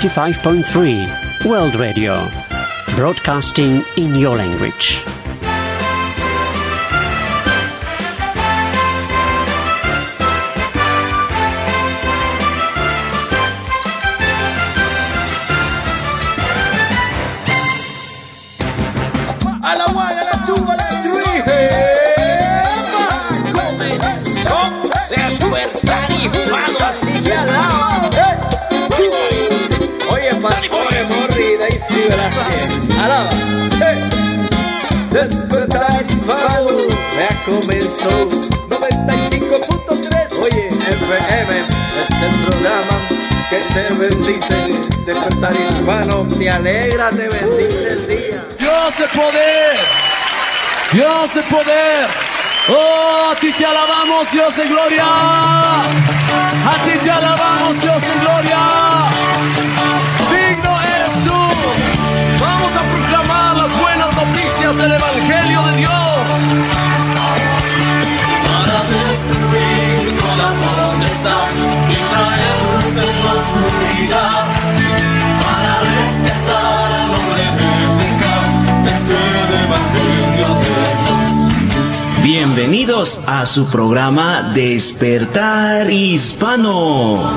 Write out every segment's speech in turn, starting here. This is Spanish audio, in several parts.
95.3 World Radio, broadcasting in your language. A la Velázquez. Alaba. Despertar y fuego. Ya comenzó 95.3. Oye, FM es el programa que te bendice. Despertar hispano, te alegra, te bendice el día. Dios de poder. Dios de poder. Oh, a ti te alabamos, Dios de gloria. A ti te alabamos, Dios de gloria. Del Evangelio de Dios. Para destruir toda potestad y traer luz en la oscuridad. Para rescatar al hombre de pecado, es el Evangelio de Dios. Bienvenidos a su programa Despertar Hispano.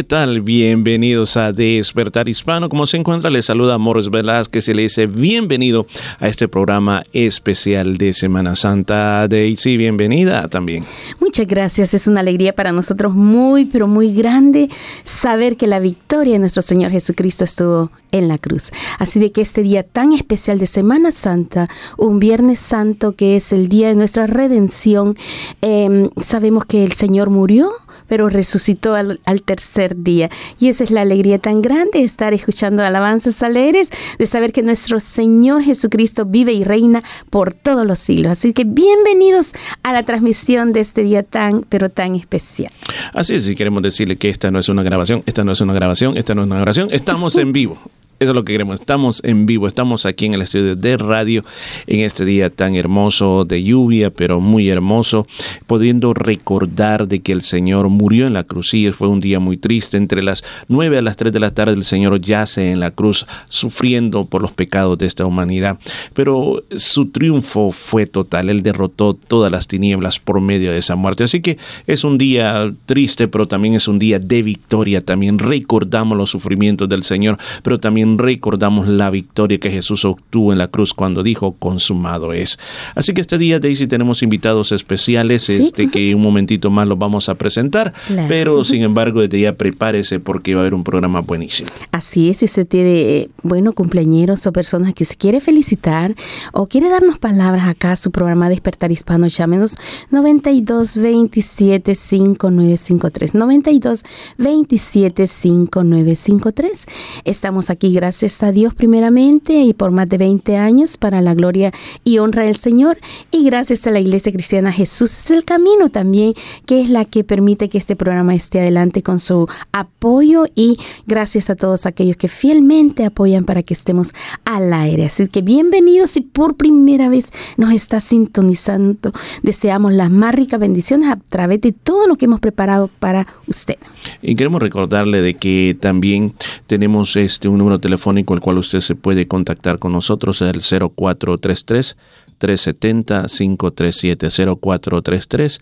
Qué tal? Bienvenidos a Despertar Hispano. Como se encuentra, le saluda Morris Velázquez y le dice bienvenido a este programa especial de Semana Santa. Daisy, bienvenida también. Muchas gracias, es una alegría para nosotros muy, pero muy grande saber que la victoria de nuestro Señor Jesucristo estuvo en la cruz. Así de que este día tan especial de Semana Santa, un Viernes Santo que es el día de nuestra redención, eh, sabemos que el Señor murió pero resucitó al, al, tercer día. Y esa es la alegría tan grande de estar escuchando alabanzas alegres, de saber que nuestro Señor Jesucristo vive y reina por todos los siglos. Así que bienvenidos a la transmisión de este día tan, pero tan especial. Así es, si queremos decirle que esta no es una grabación, esta no es una grabación, esta no es una grabación, estamos en vivo. Eso es lo que queremos. Estamos en vivo, estamos aquí en el estudio de radio en este día tan hermoso de lluvia, pero muy hermoso, pudiendo recordar de que el Señor murió en la cruz. Sí, fue un día muy triste. Entre las 9 a las 3 de la tarde el Señor yace en la cruz sufriendo por los pecados de esta humanidad. Pero su triunfo fue total. Él derrotó todas las tinieblas por medio de esa muerte. Así que es un día triste, pero también es un día de victoria. También recordamos los sufrimientos del Señor, pero también recordamos la victoria que Jesús obtuvo en la cruz cuando dijo consumado es. Así que este día, Daisy, tenemos invitados especiales, este que un momentito más los vamos a presentar, Claro. pero sin embargo, desde ya prepárese porque va a haber un programa buenísimo. Así es, si usted tiene, eh, bueno, cumpleañeros o personas que usted quiere felicitar o quiere darnos palabras acá a su programa Despertar Hispano, llámenos 92 27 5953. 92 27 5953. Estamos aquí, gracias a Dios, primeramente, y por más de 20 años para la gloria y honra del Señor. Y gracias a la Iglesia Cristiana Jesús es el camino también, que es la que permite que este programa esté adelante con su apoyo y gracias a todos aquellos que fielmente apoyan para que estemos al aire. Así que bienvenidos si por primera vez nos está sintonizando. Deseamos las más ricas bendiciones a través de todo lo que hemos preparado para usted. Y queremos recordarle de que también tenemos este un número telefónico al cual usted se puede contactar con nosotros, el 0433 370 537 0433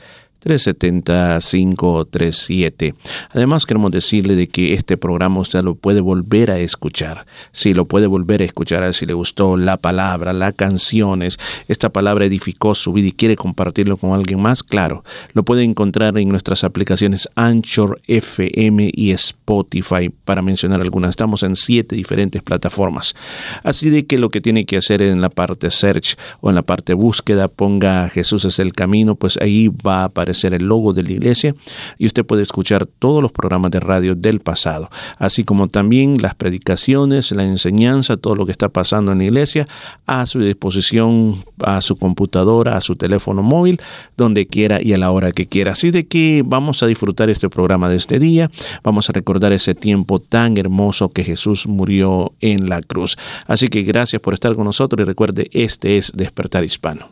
370-537. Además, queremos decirle de que este programa usted lo puede volver a escuchar. Si lo puede volver a escuchar, si le gustó la palabra, las canciones, esta palabra edificó su vida y quiere compartirlo con alguien más, claro, lo puede encontrar en nuestras aplicaciones Anchor, FM y Spotify, para mencionar algunas. Estamos en siete diferentes plataformas. Así de que lo que tiene que hacer en la parte search o en la parte búsqueda, ponga Jesús es el camino, pues ahí va a aparecer el logo de la iglesia y usted puede escuchar todos los programas de radio del pasado, así como también las predicaciones, la enseñanza, todo lo que está pasando en la iglesia a su disposición, a su computadora, a su teléfono móvil, donde quiera y a la hora que quiera. Así de que vamos a disfrutar este programa de este día, vamos a recordar ese tiempo tan hermoso que Jesús murió en la cruz. Así que gracias por estar con nosotros y recuerde, este es Despertar Hispano.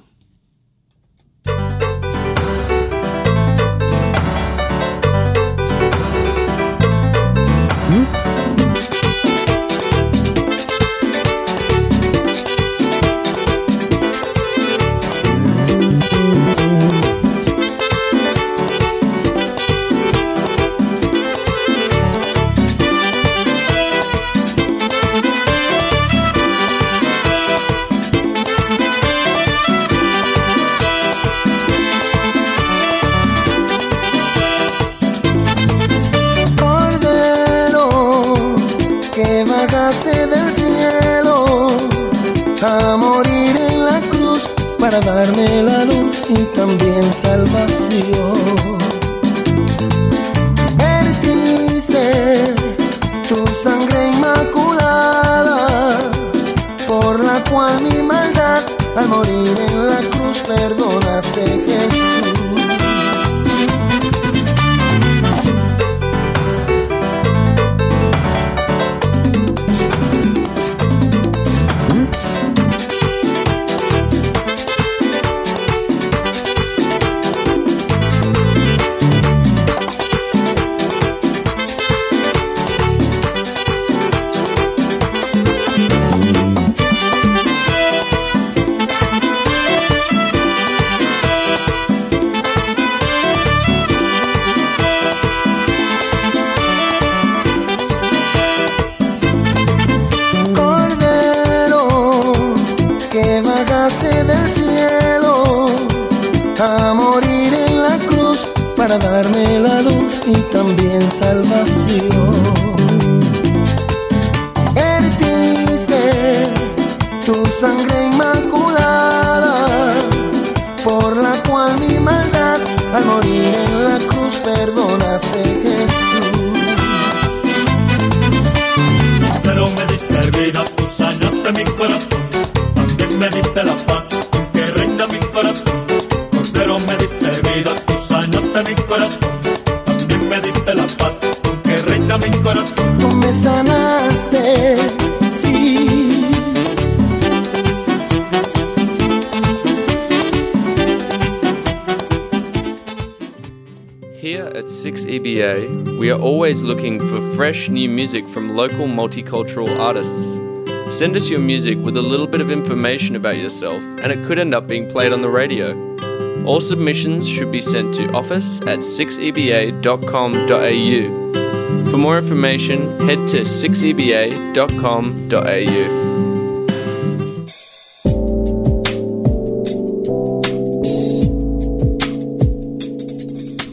Darme la luz y también salvación. Vertiste tu sangre inmaculada, por la cual mi maldad al morir en la cruz perdonaste. También salvación. Fresh new music from local multicultural artists. Send us your music with a little bit of information about yourself, and it could end up being played on the radio. All submissions should be sent to office at 6eba.com.au. For more information, head to 6eba.com.au.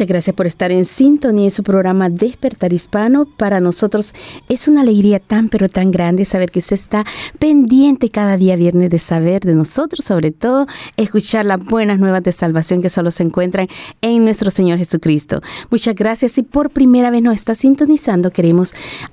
Muchas gracias por estar en sintonía en su programa Despertar Hispano. Para nosotros es una alegría tan pero tan grande saber que usted está pendiente cada día viernes de saber de nosotros, sobre todo escuchar las buenas nuevas de salvación que solo se encuentran en nuestro Señor Jesucristo. Muchas gracias y por primera vez nos está sintonizando, queremos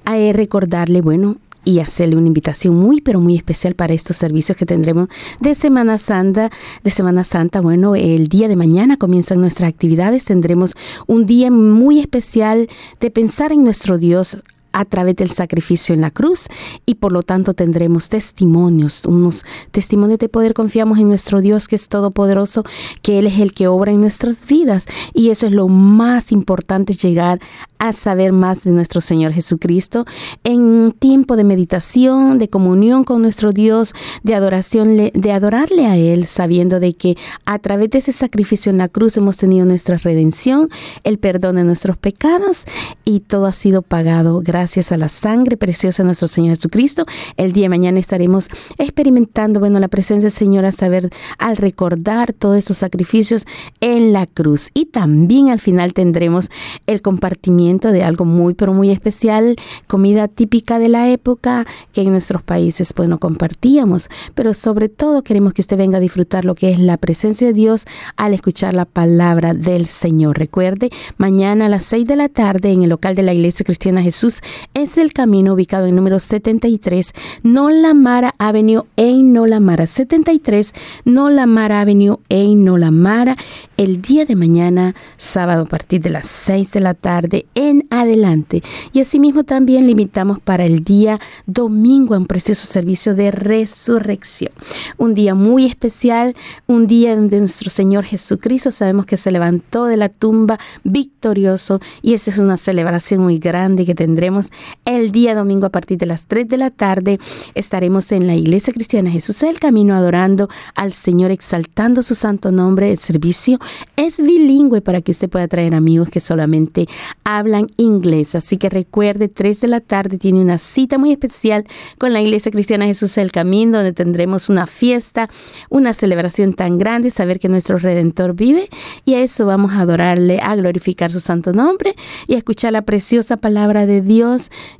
eh, recordarle, bueno, y hacerle una invitación muy pero muy especial para estos servicios que tendremos de Semana Santa. De Semana Santa, bueno, el día de mañana comienzan nuestras actividades. Tendremos un día muy especial de pensar en nuestro Dios a través del sacrificio en la cruz y por lo tanto tendremos testimonios, unos testimonios de poder. Confiamos en nuestro Dios que es todopoderoso, que Él es el que obra en nuestras vidas y eso es lo más importante, llegar a saber más de nuestro Señor Jesucristo en un tiempo de meditación, de comunión con nuestro Dios, de adoración, de adorarle a Él, sabiendo de que a través de ese sacrificio en la cruz hemos tenido nuestra redención, el perdón de nuestros pecados y todo ha sido pagado gracias a la sangre preciosa de nuestro Señor Jesucristo. El día de mañana estaremos experimentando, bueno, la presencia del Señor a saber, al recordar todos esos sacrificios en la cruz. Y también al final tendremos el compartimiento de algo muy, pero muy especial, comida típica de la época que en nuestros países, pues no compartíamos. Pero sobre todo queremos que usted venga a disfrutar lo que es la presencia de Dios al escuchar la palabra del Señor. Recuerde, mañana a las 6 de la tarde en el local de la Iglesia Cristiana Jesús es el camino ubicado en número 73, Nolamara Avenue en Nolamara. 73, Nolamara Avenue en Nolamara. El día de mañana, sábado a partir de las 6 de la tarde en adelante. Y asimismo también le invitamos para el día domingo un precioso servicio de resurrección. Un día muy especial, un día donde nuestro Señor Jesucristo sabemos que se levantó de la tumba victorioso y esa es una celebración muy grande que tendremos el día domingo a partir de las 3 de la tarde. Estaremos en la Iglesia Cristiana Jesús del Camino adorando al Señor, exaltando su santo nombre. El servicio es bilingüe para que usted pueda traer amigos que solamente hablan inglés. Así que recuerde, 3 de la tarde tiene una cita muy especial con la Iglesia Cristiana Jesús del Camino, donde tendremos una fiesta, una celebración tan grande, saber que nuestro Redentor vive. Y a eso vamos a adorarle, a glorificar su santo nombre y a escuchar la preciosa palabra de Dios,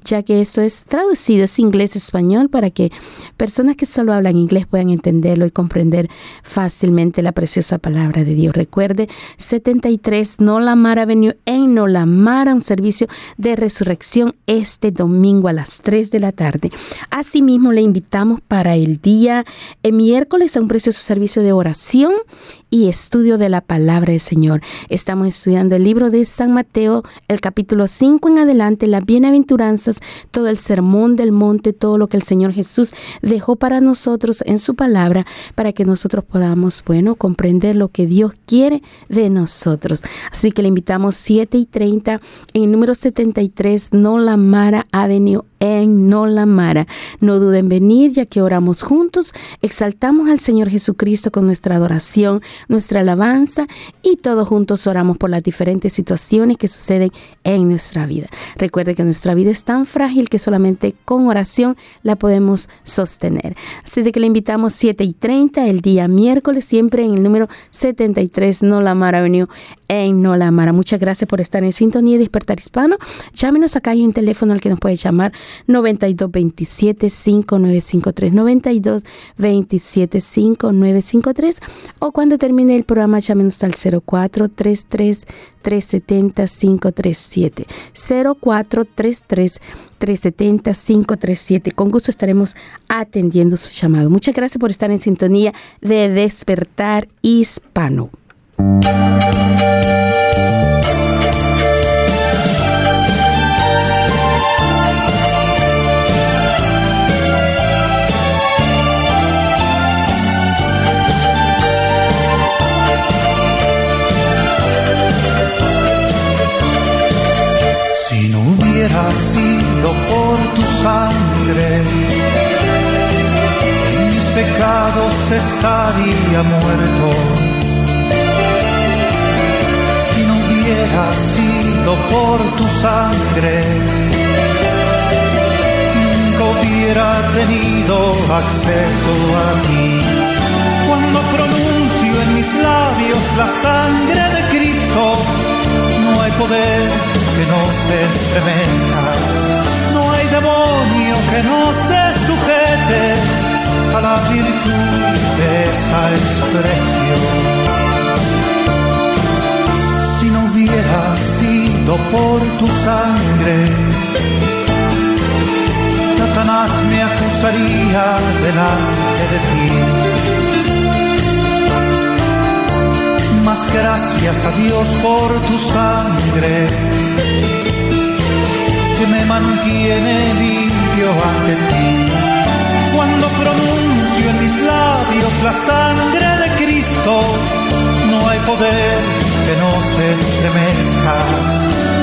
ya que eso es traducido, es inglés-español, para que personas que solo hablan inglés puedan entenderlo y comprender fácilmente la preciosa palabra de Dios. Recuerde, 73 Nolamara Avenue en Nolamara, un servicio de resurrección este domingo a las 3 de la tarde. Asimismo, le invitamos para el día el miércoles a un precioso servicio de oración y estudio de la palabra del Señor. Estamos estudiando el libro de San Mateo, el capítulo 5 en adelante, las bienaventuranzas, todo el sermón del monte, todo lo que el Señor Jesús dejó para nosotros en su palabra, para que nosotros podamos, bueno, comprender lo que Dios quiere de nosotros. Así que le invitamos 7 y 30 en el número 73, No La Mara Avenue en Nolamara. No duden en venir ya que oramos juntos, exaltamos al Señor Jesucristo con nuestra adoración, nuestra alabanza y todos juntos oramos por las diferentes situaciones que suceden en nuestra vida. Recuerde que nuestra vida es tan frágil que solamente con oración la podemos sostener. Así de que le invitamos 7 y 30 el día miércoles, siempre en el número 73 Nolamara Avenue en Nolamara. Muchas gracias por estar en sintonía y despertar hispano. Llámenos acá hay un teléfono al que nos puede llamar 92 27 5953 92 27 5953 o cuando termine el programa llámenos al 0433 370 537 0433 370 537 con gusto estaremos atendiendo su llamado. Muchas gracias por estar en sintonía de despertar hispano pecados estaría muerto. Si no hubiera sido por tu sangre, nunca hubiera tenido acceso a ti. Cuando pronuncio en mis labios la sangre de Cristo, no hay poder que no se estremezca, no hay demonio que no se sujete a la virtud de esa expresión. Si no hubiera sido por tu sangre, Satanás me acusaría delante de ti. Mas gracias a Dios por tu sangre que me mantiene limpio ante ti. Pronuncio en mis labios la sangre de Cristo, no hay poder que no se estremezca,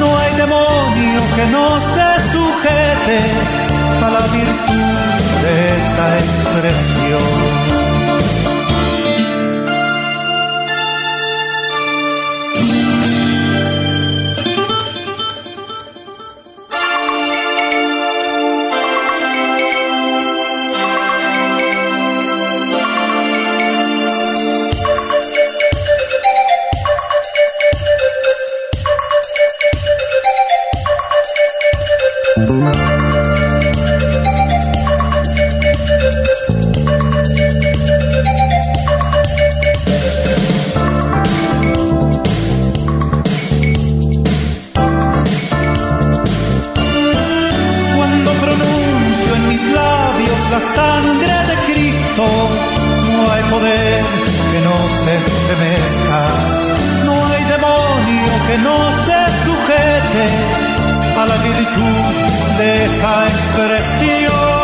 no hay demonio que no se sujete a la virtud de esa expresión. Estremezca, no hay demonio que no se sujete a la virtud de esa expresión.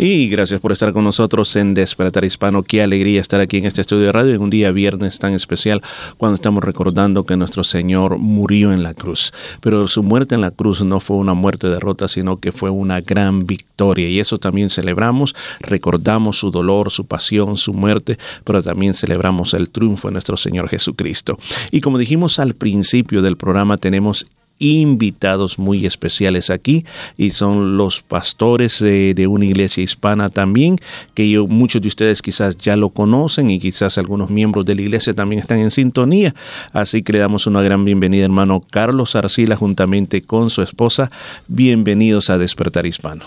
Y gracias por estar con nosotros en Despertar Hispano. Qué alegría estar aquí en este estudio de radio en un día viernes tan especial cuando estamos recordando que nuestro Señor murió en la cruz. Pero su muerte en la cruz no fue una muerte derrota, sino que fue una gran victoria. Y eso también celebramos, recordamos su dolor, su pasión, su muerte, pero también celebramos el triunfo de nuestro Señor Jesucristo. Y como dijimos al principio del programa, tenemos invitados muy especiales aquí y son los pastores de, de una iglesia hispana también, que yo, muchos de ustedes quizás ya lo conocen y quizás algunos miembros de la iglesia también están en sintonía. Así que le damos una gran bienvenida, hermano Carlos Arcila, juntamente con su esposa. Bienvenidos a Despertar Hispano.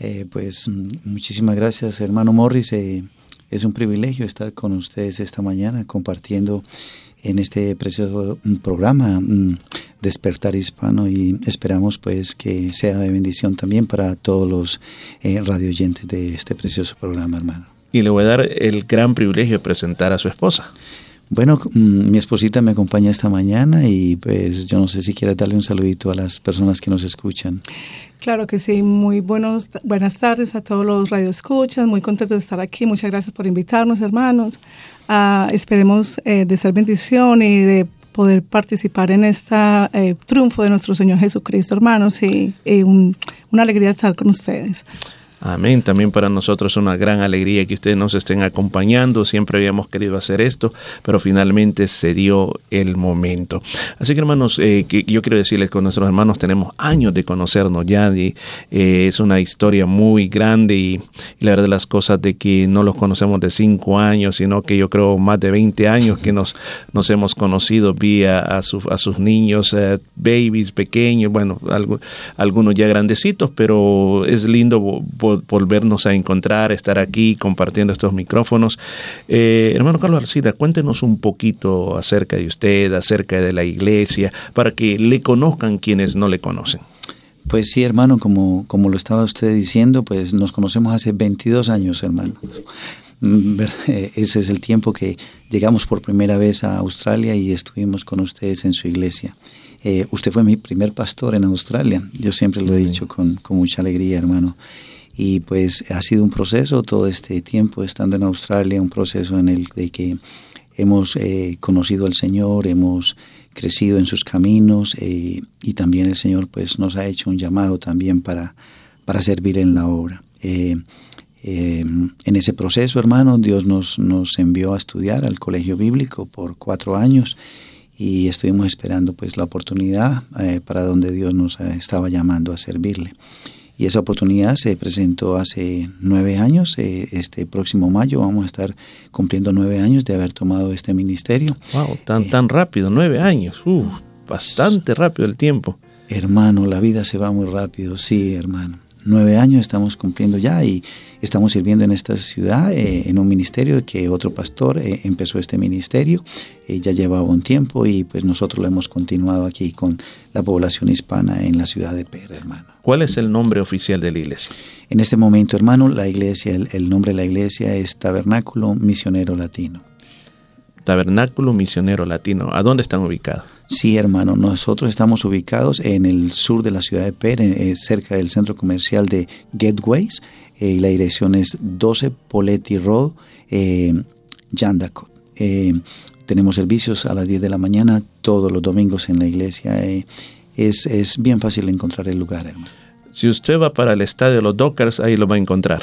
Eh, pues muchísimas gracias, hermano Morris. Eh, es un privilegio estar con ustedes esta mañana compartiendo en este precioso mm, programa mm, Despertar Hispano y esperamos pues que sea de bendición también para todos los eh, radio oyentes de este precioso programa, hermano. Y le voy a dar el gran privilegio de presentar a su esposa. Bueno, mm, mi esposita me acompaña esta mañana y pues yo no sé si quieres darle un saludito a las personas que nos escuchan. Claro que sí, muy buenos, buenas tardes a todos los radioescuchas, muy contentos de estar aquí, muchas gracias por invitarnos hermanos, Ah, esperemos eh, de ser bendición y de poder participar en este triunfo de nuestro Señor Jesucristo hermanos y, y un- una alegría estar con ustedes. Amén. También para nosotros es una gran alegría que ustedes nos estén acompañando. Siempre habíamos querido hacer esto, pero finalmente se dio el momento. Así que hermanos, eh, que yo quiero decirles que nuestros hermanos tenemos años de conocernos ya. y, eh, es una historia muy grande y, la verdad las cosas de que no los conocemos de cinco años, sino que yo creo más de 20 años que nos, nos hemos conocido. Vi a, su- a sus niños, eh, babies pequeños, bueno, algunos ya grandecitos, pero es lindo po- volvernos a encontrar, estar aquí compartiendo estos micrófonos. Eh, hermano Carlos Arcida, cuéntenos un poquito acerca de usted, acerca de la iglesia, para que le conozcan quienes no le conocen. Pues sí, hermano, como, como lo estaba usted diciendo, pues nos conocemos hace 22 años, hermano. Mm, eh, Ese es el tiempo que llegamos por primera vez a Australia y estuvimos con ustedes en su iglesia. Eh, usted fue mi primer pastor en Australia, yo siempre lo he dicho con, con mucha alegría, hermano. Y pues ha sido un proceso todo este tiempo estando en Australia, un proceso en el de que hemos eh, conocido al Señor, hemos crecido en sus caminos eh, y también el Señor pues nos ha hecho un llamado también para, para servir en la obra. Eh, eh, en ese proceso, hermano, Dios nos, nos envió a estudiar al colegio bíblico por cuatro años y estuvimos esperando pues la oportunidad eh, para donde Dios nos eh, estaba llamando a servirle. Y esa oportunidad se presentó hace nueve años. eh, este próximo mayo vamos a estar cumpliendo nueve años de haber tomado este ministerio. Wow, tan, tan rápido, nueve años. Uf, bastante rápido el tiempo. Hermano, la vida se va muy rápido, sí, hermano. Nueve años estamos cumpliendo ya y estamos sirviendo en esta ciudad, eh, en un ministerio que otro pastor eh, empezó este ministerio, eh, ya llevaba un tiempo y pues nosotros lo hemos continuado aquí con la población hispana en la ciudad de Pera, hermano. ¿Cuál es el nombre oficial de la iglesia? En este momento, hermano, la iglesia, el, el nombre de la iglesia es Tabernáculo Misionero Latino. Tabernáculo Misionero Latino. ¿A dónde están ubicados? Sí, hermano, nosotros estamos ubicados en el sur de la ciudad de Pere, eh, cerca del centro comercial de Gateways, eh, y la dirección es 12 Poletti Road, eh, Yandacot. Eh, tenemos servicios a las 10 de la mañana todos los domingos en la iglesia. es, es bien fácil encontrar el lugar, hermano. Si usted va para el estadio de los Dockers, ahí lo va a encontrar.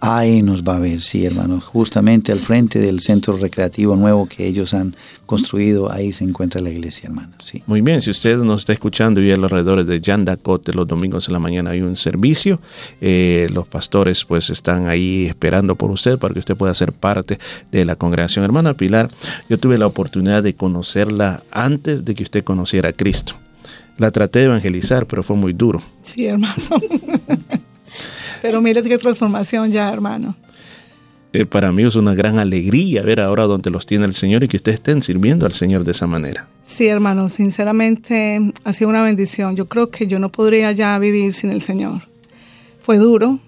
Ahí nos va a ver, sí, hermano. Justamente al frente del centro recreativo nuevo que ellos han construido, ahí se encuentra la iglesia, hermano. Sí. Muy bien, si usted nos está escuchando y a los alrededores de Yandacote los domingos en la mañana hay un servicio, eh, los pastores pues están ahí esperando por usted para que usted pueda ser parte de la congregación. Hermana Pilar, yo tuve la oportunidad de conocerla antes de que usted conociera a Cristo. La traté de evangelizar, pero fue muy duro. Sí, hermano. Pero mire qué transformación ya, hermano. Eh, para mí es una gran alegría ver ahora donde los tiene el Señor y que ustedes estén sirviendo al Señor de esa manera. Sí, hermano, sinceramente ha sido una bendición. Yo creo que yo no podría ya vivir sin el Señor. Fue duro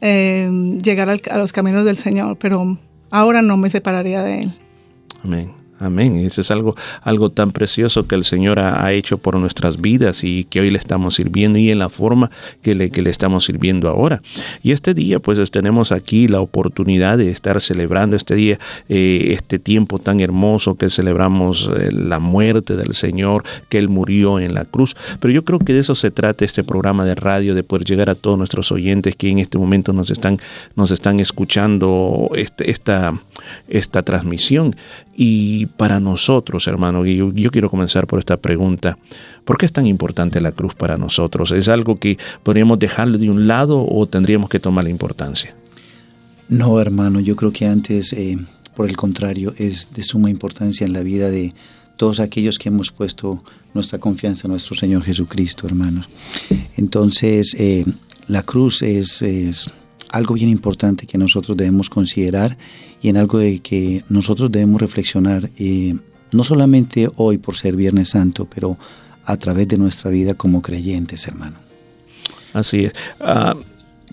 eh, llegar al- a los caminos del Señor, pero ahora no me separaría de Él. Amén. Amén. Ese es algo, algo tan precioso que el Señor ha, hecho por nuestras vidas y que hoy le estamos sirviendo y en la forma que le, que le estamos sirviendo ahora. Y este día, pues tenemos aquí la oportunidad de estar celebrando este día, eh, este tiempo tan hermoso que celebramos eh, la muerte del Señor, que Él murió en la cruz. Pero yo creo que de eso se trata este programa de radio, de poder llegar a todos nuestros oyentes que en este momento nos están, nos están escuchando este, esta, esta transmisión. Y para nosotros, hermano, yo, yo quiero comenzar por esta pregunta. ¿Por qué es tan importante la cruz para nosotros? ¿Es algo que podríamos dejarlo de un lado o tendríamos que tomar la importancia? No, hermano, yo creo que antes, eh, por el contrario, es de suma importancia en la vida de todos aquellos que hemos puesto nuestra confianza en nuestro Señor Jesucristo, hermanos. Entonces, eh, la cruz es algo bien importante que nosotros debemos considerar y en algo de que nosotros debemos reflexionar, eh, no solamente hoy por ser Viernes Santo, pero a través de nuestra vida como creyentes, hermano. Así es. Ah,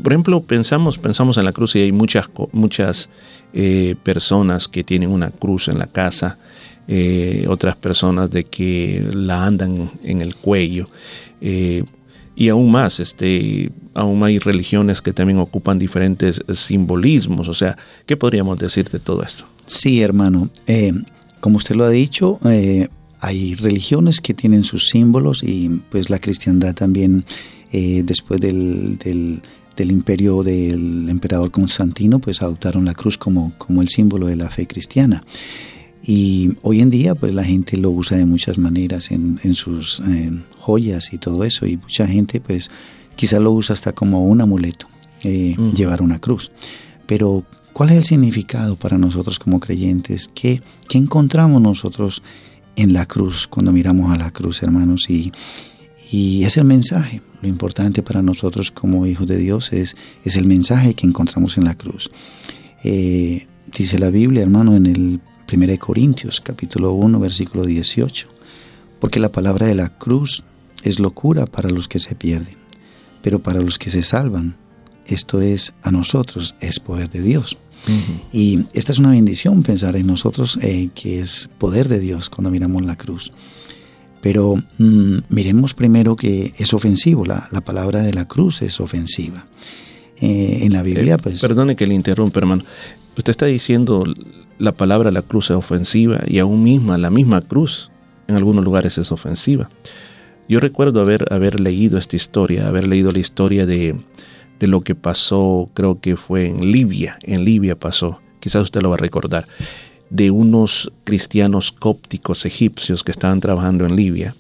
por ejemplo, pensamos, pensamos en la cruz y hay muchas, muchas eh, personas que tienen una cruz en la casa, eh, otras personas de que la andan en el cuello. Y aún más, este, aún hay religiones que también ocupan diferentes simbolismos. O sea, ¿qué podríamos decir de todo esto? Sí, hermano. Eh, como usted lo ha dicho, eh, hay religiones que tienen sus símbolos y pues la cristiandad también, eh, después del, del- del imperio del emperador Constantino, pues adoptaron la cruz como, como el símbolo de la fe cristiana. Y hoy en día, pues la gente lo usa de muchas maneras en, en sus eh, joyas y todo eso. Y mucha gente, pues, quizá lo usa hasta como un amuleto, eh, llevar una cruz. Pero, ¿cuál es el significado para nosotros como creyentes? ¿Qué, qué encontramos nosotros en la cruz cuando miramos a la cruz, hermanos? Y, Y es el mensaje. Lo importante para nosotros como hijos de Dios es, es el mensaje que encontramos en la cruz. Eh, dice la Biblia, hermano, en el 1 Corintios, capítulo 1, versículo 18. Porque la palabra de la cruz es locura para los que se pierden, pero para los que se salvan, esto es a nosotros, es poder de Dios. Y esta es una bendición pensar en nosotros eh, que es poder de Dios cuando miramos la cruz. Pero mm, miremos primero que es ofensivo, la, la, palabra de la cruz es ofensiva. Eh, en la Biblia, pues... Perdone que le interrumpa, hermano. Usted está diciendo la palabra la cruz es ofensiva y aún misma la misma cruz en algunos lugares es ofensiva. Yo recuerdo haber, haber leído esta historia, haber leído la historia de, de lo que pasó, creo que fue en Libia, en Libia pasó, quizás usted lo va a recordar, de unos cristianos cópticos egipcios que estaban trabajando en Libia.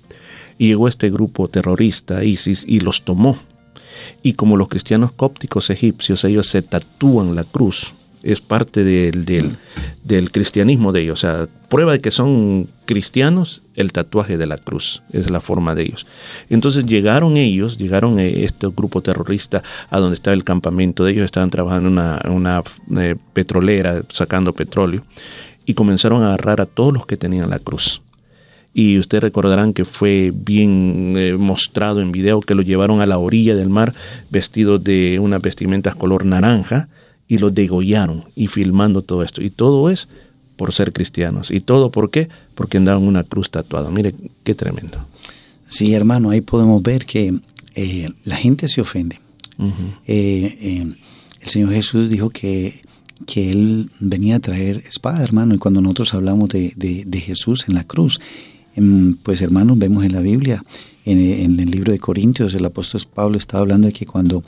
Y llegó este grupo terrorista, ISIS, y los tomó. Y como los cristianos cópticos egipcios, ellos se tatúan la cruz es parte del, del, cristianismo de ellos. O sea, prueba de que son cristianos, el tatuaje de la cruz es la forma de ellos. Entonces llegaron ellos, llegaron eh, este grupo terrorista a donde estaba el campamento de ellos, estaban trabajando en una, una eh, petrolera, sacando petróleo, y comenzaron a agarrar a todos los que tenían la cruz y ustedes recordarán que fue bien eh, mostrado en video que lo llevaron a la orilla del mar vestidos de unas vestimentas color naranja y los degollaron y filmando todo esto. Y todo es por ser cristianos. ¿Y todo por qué? Porque andaban una cruz tatuada. Mire, qué tremendo. Sí, hermano, ahí podemos ver que eh, la gente se ofende. Eh, eh, el Señor Jesús dijo que, que Él venía a traer espada, hermano, y cuando nosotros hablamos de, de, Jesús en la cruz, pues hermanos, vemos en la Biblia, en, en, el libro de Corintios, el apóstol Pablo estaba hablando de que cuando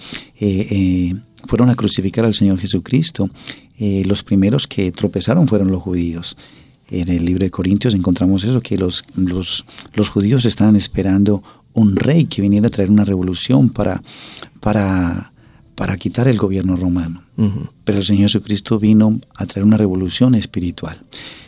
fueron a crucificar al Señor Jesucristo, eh, los primeros que tropezaron fueron los judíos. En el libro de Corintios encontramos eso, que los, los, los judíos estaban esperando un rey que viniera a traer una revolución para, para, para quitar el gobierno romano. Pero el Señor Jesucristo vino a traer una revolución espiritual.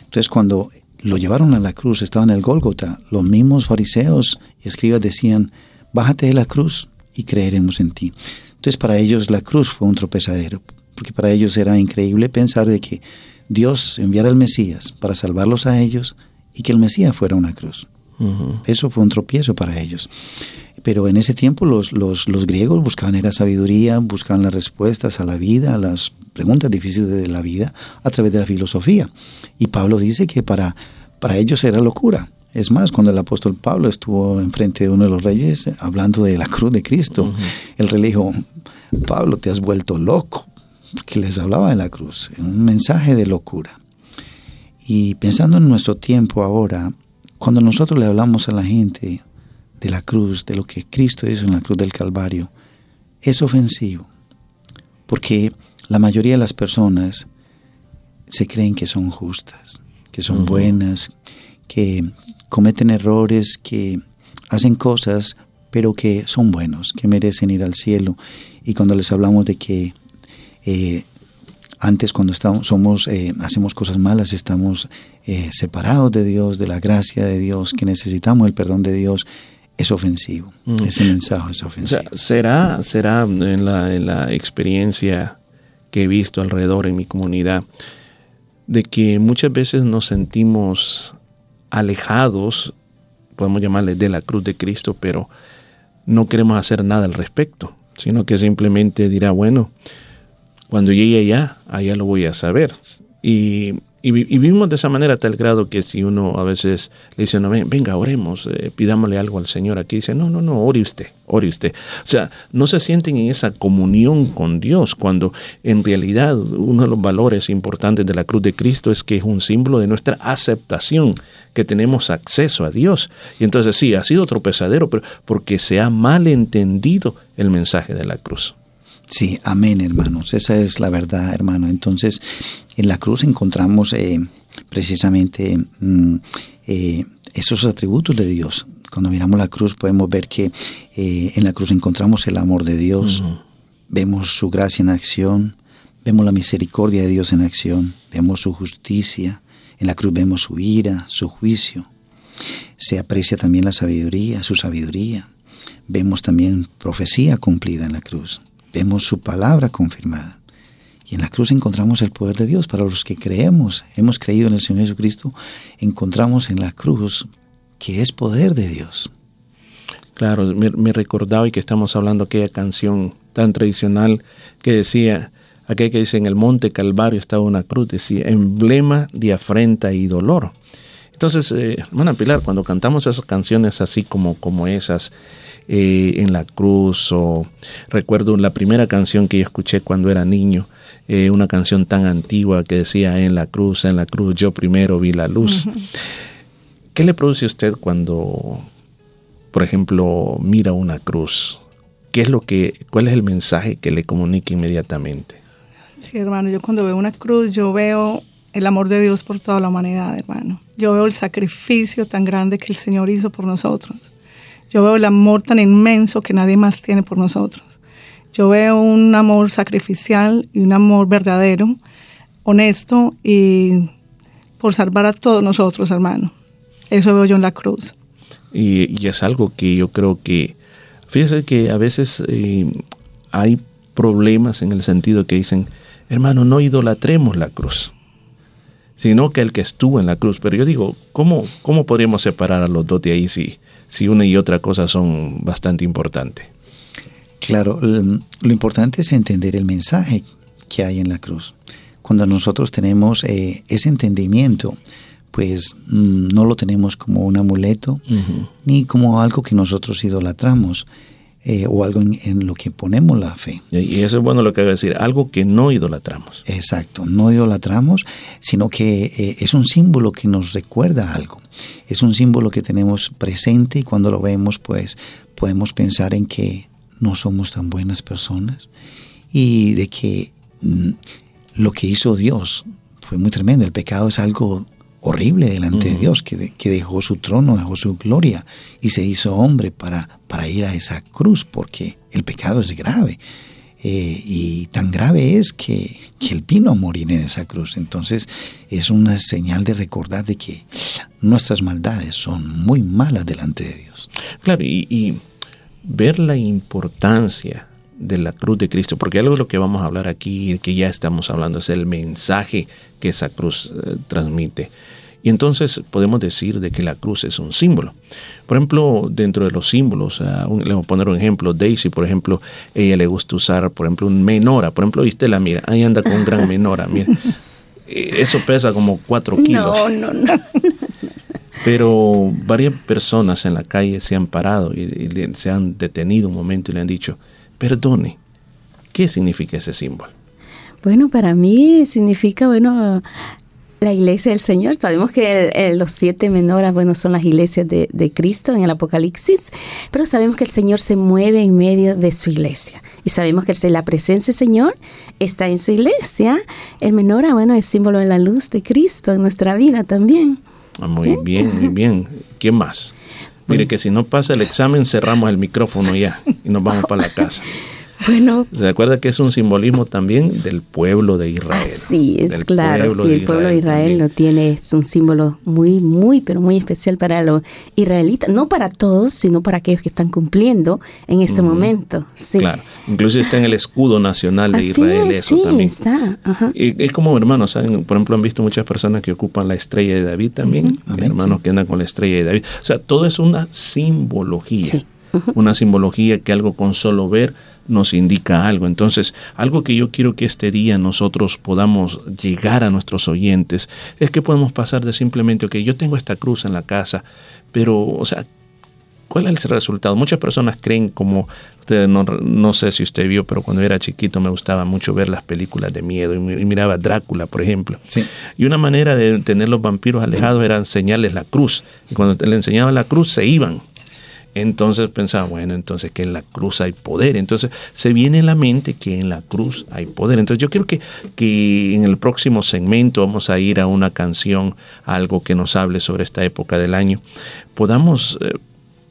Entonces cuando lo llevaron a la cruz, estaba en el Gólgota, los mismos fariseos y escribas decían, bájate de la cruz y creeremos en ti. Entonces para ellos la cruz fue un tropezadero, porque para ellos era increíble pensar de que Dios enviara al Mesías para salvarlos a ellos y que el Mesías fuera una cruz. Eso fue un tropiezo para ellos. Pero en ese tiempo los, los, los, griegos buscaban la sabiduría, buscaban las respuestas a la vida, a las preguntas difíciles de la vida a través de la filosofía. Y Pablo dice que para, para ellos era locura. Es más, cuando el apóstol Pablo estuvo enfrente de uno de los reyes hablando de la cruz de Cristo, el rey le dijo, Pablo, te has vuelto loco, porque les hablaba de la cruz, un mensaje de locura. Y pensando en nuestro tiempo ahora, cuando nosotros le hablamos a la gente de la cruz, de lo que Cristo hizo en la cruz del Calvario, es ofensivo, porque la mayoría de las personas se creen que son justas, que son buenas, que cometen errores, que hacen cosas, pero que son buenos, que merecen ir al cielo. Y cuando les hablamos de que eh, antes cuando estamos, somos, eh, hacemos cosas malas, estamos eh, separados de Dios, de la gracia de Dios, que necesitamos el perdón de Dios, es ofensivo. Mm. Ese mensaje es ofensivo. será, será en la, en la experiencia que he visto alrededor en mi comunidad, de que muchas veces nos sentimos alejados, podemos llamarle de la cruz de Cristo, pero no queremos hacer nada al respecto, sino que simplemente dirá, bueno, cuando llegue allá, allá lo voy a saber. Y y, vivimos de esa manera a tal grado que si uno a veces le dice, no, venga, oremos, eh, pidámosle algo al Señor, aquí dice, no, no, no, ore usted, ore usted. O sea, no se sienten en esa comunión con Dios, cuando en realidad uno de los valores importantes de la cruz de Cristo es que es un símbolo de nuestra aceptación, que tenemos acceso a Dios. Y entonces sí, ha sido tropezadero, pero porque se ha malentendido el mensaje de la cruz. Sí, amén, hermanos. Esa es la verdad, hermano. Entonces, en la cruz encontramos eh, precisamente mm, eh, esos atributos de Dios. Cuando miramos la cruz podemos ver que eh, en la cruz encontramos el amor de Dios, vemos su gracia en acción, vemos la misericordia de Dios en acción, vemos su justicia, en la cruz vemos su ira, su juicio. Se aprecia también la sabiduría, su sabiduría. vemos también profecía cumplida en la cruz, vemos su palabra confirmada. Y en la cruz encontramos el poder de Dios. Para los que creemos, hemos creído en el Señor Jesucristo, encontramos en la cruz que es poder de Dios. Claro, me, me recordaba y que estamos hablando aquella canción tan tradicional que decía, aquella que dice en el monte Calvario estaba una cruz, decía, emblema de afrenta y dolor. Entonces, eh, hermana Pilar, cuando cantamos esas canciones así como, como esas, eh, en la cruz, o recuerdo la primera canción que yo escuché cuando era niño, eh, una canción tan antigua que decía en la cruz, en la cruz, yo primero vi la luz. ¿Qué le produce a usted cuando, por ejemplo, mira una cruz? ¿Qué es lo que, cuál es el mensaje que le comunica inmediatamente? Sí, hermano, yo cuando veo una cruz, yo veo el amor de Dios por toda la humanidad, hermano. Yo veo el sacrificio tan grande que el Señor hizo por nosotros. Yo veo el amor tan inmenso que nadie más tiene por nosotros. Yo veo un amor sacrificial y un amor verdadero, honesto y por salvar a todos nosotros, hermano. Eso veo yo en la cruz. Y, es algo que yo creo que, fíjese que a veces eh, hay problemas en el sentido que dicen, hermano, no idolatremos la cruz, sino que el que estuvo en la cruz. Pero yo digo, ¿cómo, cómo podríamos separar a los dos de ahí si, si una y otra cosa son bastante importantes? Claro, lo importante es entender el mensaje que hay en la cruz. Cuando nosotros tenemos eh, ese entendimiento, pues mm, no lo tenemos como un amuleto ni como algo que nosotros idolatramos eh, o algo en, en lo que ponemos la fe. Y y eso es bueno lo que voy a decir, algo que no idolatramos. Exacto, no idolatramos, sino que eh, es un símbolo que nos recuerda algo. Es un símbolo que tenemos presente y cuando lo vemos, pues podemos pensar en que no somos tan buenas personas y de que mm, lo que hizo Dios fue muy tremendo. El pecado es algo horrible delante de Dios, que, de- que dejó su trono, dejó su gloria y se hizo hombre para, para ir a esa cruz, porque el pecado es grave. Eh, y tan grave es que, que Él vino a morir en esa cruz. Entonces es una señal de recordar de que nuestras maldades son muy malas delante de Dios. Claro, y, y ver la importancia de la cruz de Cristo, porque algo de lo que vamos a hablar aquí, que ya estamos hablando, es el mensaje que esa cruz eh, transmite. Y entonces podemos decir de que la cruz es un símbolo. Por ejemplo, dentro de los símbolos, un- le voy a poner un ejemplo, Daisy, por ejemplo, ella le gusta usar, por ejemplo, un menora. Por ejemplo, viste la mira, ahí anda con un gran menora, mira. Eh, Eso pesa como cuatro kilos. No, no, no. Pero varias personas en la calle se han parado y, se han detenido un momento y le han dicho, perdone, ¿qué significa ese símbolo? Bueno, para mí significa, bueno, la iglesia del Señor. Sabemos que el- el- los siete menoras, bueno, son las iglesias de, de Cristo en el Apocalipsis, pero sabemos que el Señor se mueve en medio de su iglesia. Y sabemos que el- la presencia del Señor está en su iglesia. El menora, bueno, es símbolo de la luz de Cristo en nuestra vida también. Ah, muy bien, muy bien. ¿Quién más? Mire que si no pasa el examen cerramos el micrófono ya y nos vamos para la casa. Bueno, ¿Se acuerda que es un simbolismo también del pueblo de Israel? Sí, es Del claro, pueblo sí, el pueblo de Israel Israel lo tiene, es un símbolo muy, muy, pero muy especial para los israelitas, no para todos, sino para aquellos que están cumpliendo en este momento. Sí. Claro, incluso está en el escudo nacional de Así Israel es, eso sí, también. está. Ajá. Y es como hermanos, ¿saben? por ejemplo, han visto muchas personas que ocupan la estrella de David también, hermanos que andan con la estrella de David. O sea, todo es una simbología, una simbología que algo con solo ver nos indica algo. Entonces, algo que yo quiero que este día nosotros podamos llegar a nuestros oyentes es que podemos pasar de simplemente, ok, yo tengo esta cruz en la casa, pero, o sea, ¿Cuál es el resultado? Muchas personas creen como, usted no, no sé si usted vio, pero cuando era chiquito me gustaba mucho ver las películas de miedo y, mi- y miraba Drácula, por ejemplo. Y una manera de tener los vampiros alejados era enseñarles la cruz. Y cuando le enseñaban la cruz se iban. Entonces pensaba, bueno, entonces que en la cruz hay poder. Entonces se viene en la mente que en la cruz hay poder. Entonces yo quiero que, que en el próximo segmento vamos a ir a una canción, algo que nos hable sobre esta época del año. Podamos eh,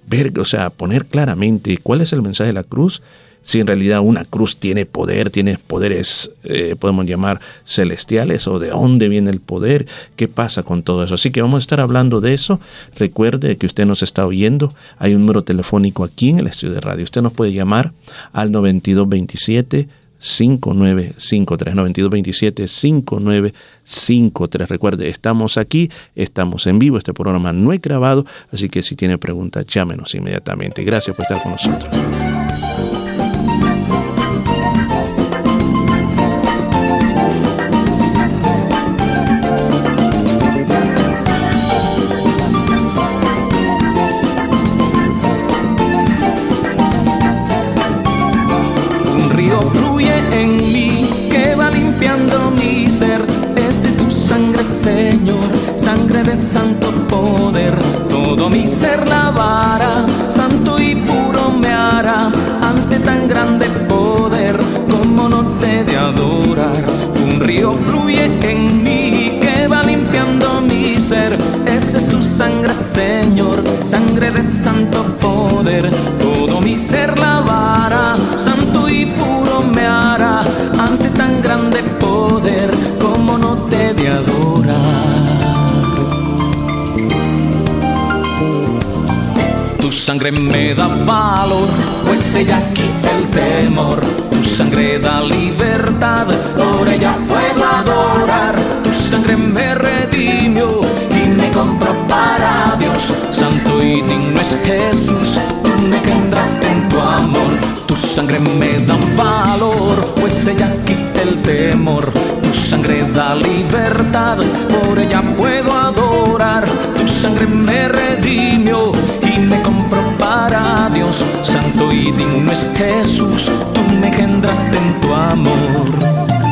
ver, o sea, poner claramente cuál es el mensaje de la cruz si en realidad una cruz tiene poder, tiene poderes, eh, podemos llamar celestiales, o de dónde viene el poder, qué pasa con todo eso. Así que vamos a estar hablando de eso. Recuerde que usted nos está oyendo. Hay un número telefónico aquí en el estudio de radio. Usted nos puede llamar al 9227 5953 9227 5953 recuerde estamos aquí estamos en vivo este programa no es grabado así que si tiene preguntas llámenos inmediatamente gracias por estar con nosotros Todo mi ser lavará, santo y puro me hará ante tan grande poder. Como no te de adorar? Tu sangre me da valor, pues ella quita el temor. Tu sangre da libertad, por ella puedo adorar. Tu sangre me redimió compró para Dios. Santo y digno es Jesús, tú me quedaste en tu amor. Tu sangre me da valor, pues ella quita el temor. Tu sangre da libertad, por ella puedo adorar. Tu sangre me redimió y me compró para Dios. Santo y digno es Jesús, tú me engendraste en tu amor.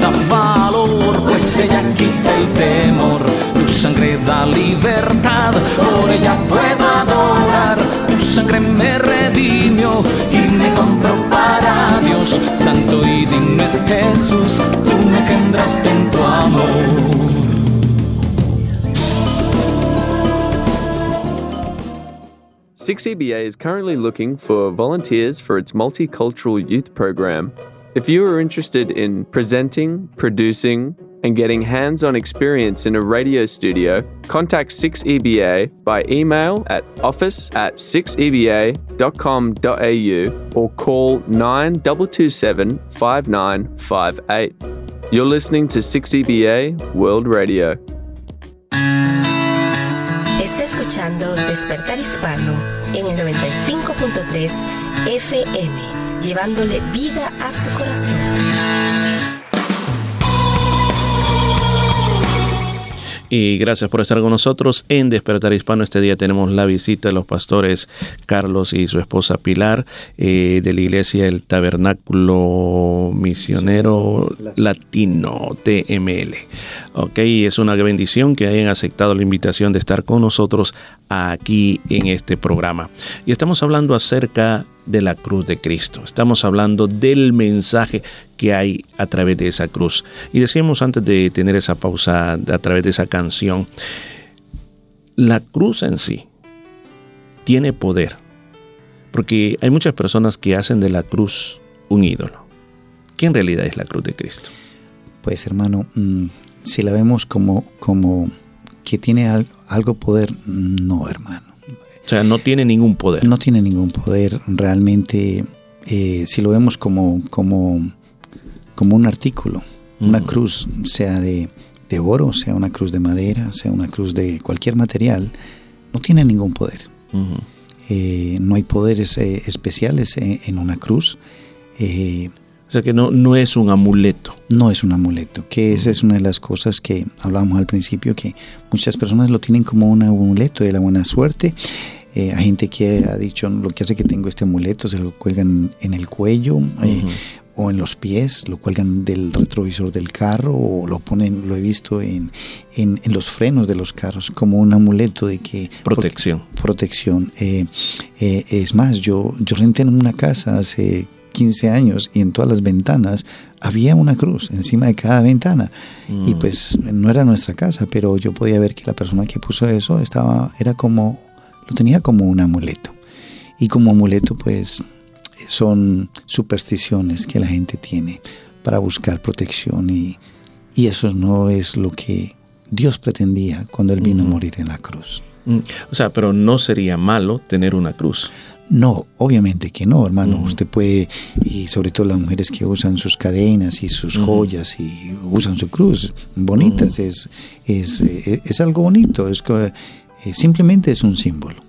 Da valor, pues ella quita el temor. Tu sangre da libertad, por ella puedo adorar. Tu sangre me redimió y me compró para Dios. Santo y digno es Jesús, tú me en tu amor. Six EBA is currently looking for volunteers for its multicultural youth program. If you are interested in presenting, producing, and getting hands on experience in a radio studio, contact 6EBA by email at office at 6EBA.com.au or call 9227 5958. You're listening to 6EBA World Radio. Está escuchando Despertar Hispano en el 95.3 FM, llevándole vida a su corazón. Y gracias por estar con nosotros en Despertar Hispano. Este día tenemos la visita de los pastores Carlos y su esposa Pilar eh, de la iglesia El Tabernáculo Misionero Latino, TML. Ok, es una bendición que hayan aceptado la invitación de estar con nosotros aquí en este programa. Y estamos hablando acerca de la cruz de Cristo. Estamos hablando del mensaje que hay a través de esa cruz. Y decíamos antes de tener esa pausa a través de esa canción, la cruz en sí tiene poder, Porque hay muchas personas que hacen de la cruz un ídolo. ¿Qué en realidad es la cruz de Cristo? Pues hermano, mm, si la vemos como, como que tiene al- algo poder, no hermano. O sea, no tiene ningún poder. No tiene ningún poder. Realmente, eh, si lo vemos como, como, como un artículo, una Ujú. cruz, sea de, de oro, sea una cruz de madera, sea una cruz de cualquier material, no tiene ningún poder. Eh, no hay poderes eh, especiales en, en una cruz. Eh, O sea que no, no es un amuleto. no es un amuleto, que esa es una de las cosas que hablábamos al principio, que muchas personas lo tienen como un amuleto de la buena suerte. Eh, hay gente que ha dicho, lo que hace que tengo este amuleto, se lo cuelgan en el cuello eh, o en los pies, lo cuelgan del retrovisor del carro o lo ponen, lo he visto en, en, en los frenos de los carros como un amuleto de que... Protección. protección. Eh, eh, es más, yo, yo renté en una casa hace 15 años y en todas las ventanas había una cruz encima de cada ventana. Y Mm. pues no era nuestra casa, pero yo podía ver que la persona que puso eso estaba, era como, lo tenía como un amuleto. Y como amuleto pues son supersticiones que la gente tiene para buscar protección y, y eso no es lo que Dios pretendía cuando Él vino a morir en la cruz. Mm, O sea, pero no sería malo tener una cruz. No, obviamente que no, hermano. Usted puede, y sobre todo las mujeres que usan sus cadenas y sus joyas y usan su cruz, bonitas, es, es, eh, es algo bonito, es eh, simplemente es un símbolo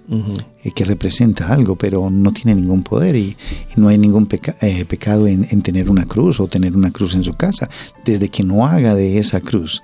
eh, que representa algo, pero no tiene ningún poder y, y no hay ningún peca- eh, pecado en, en tener una cruz o tener una cruz en su casa, desde que no haga de esa cruz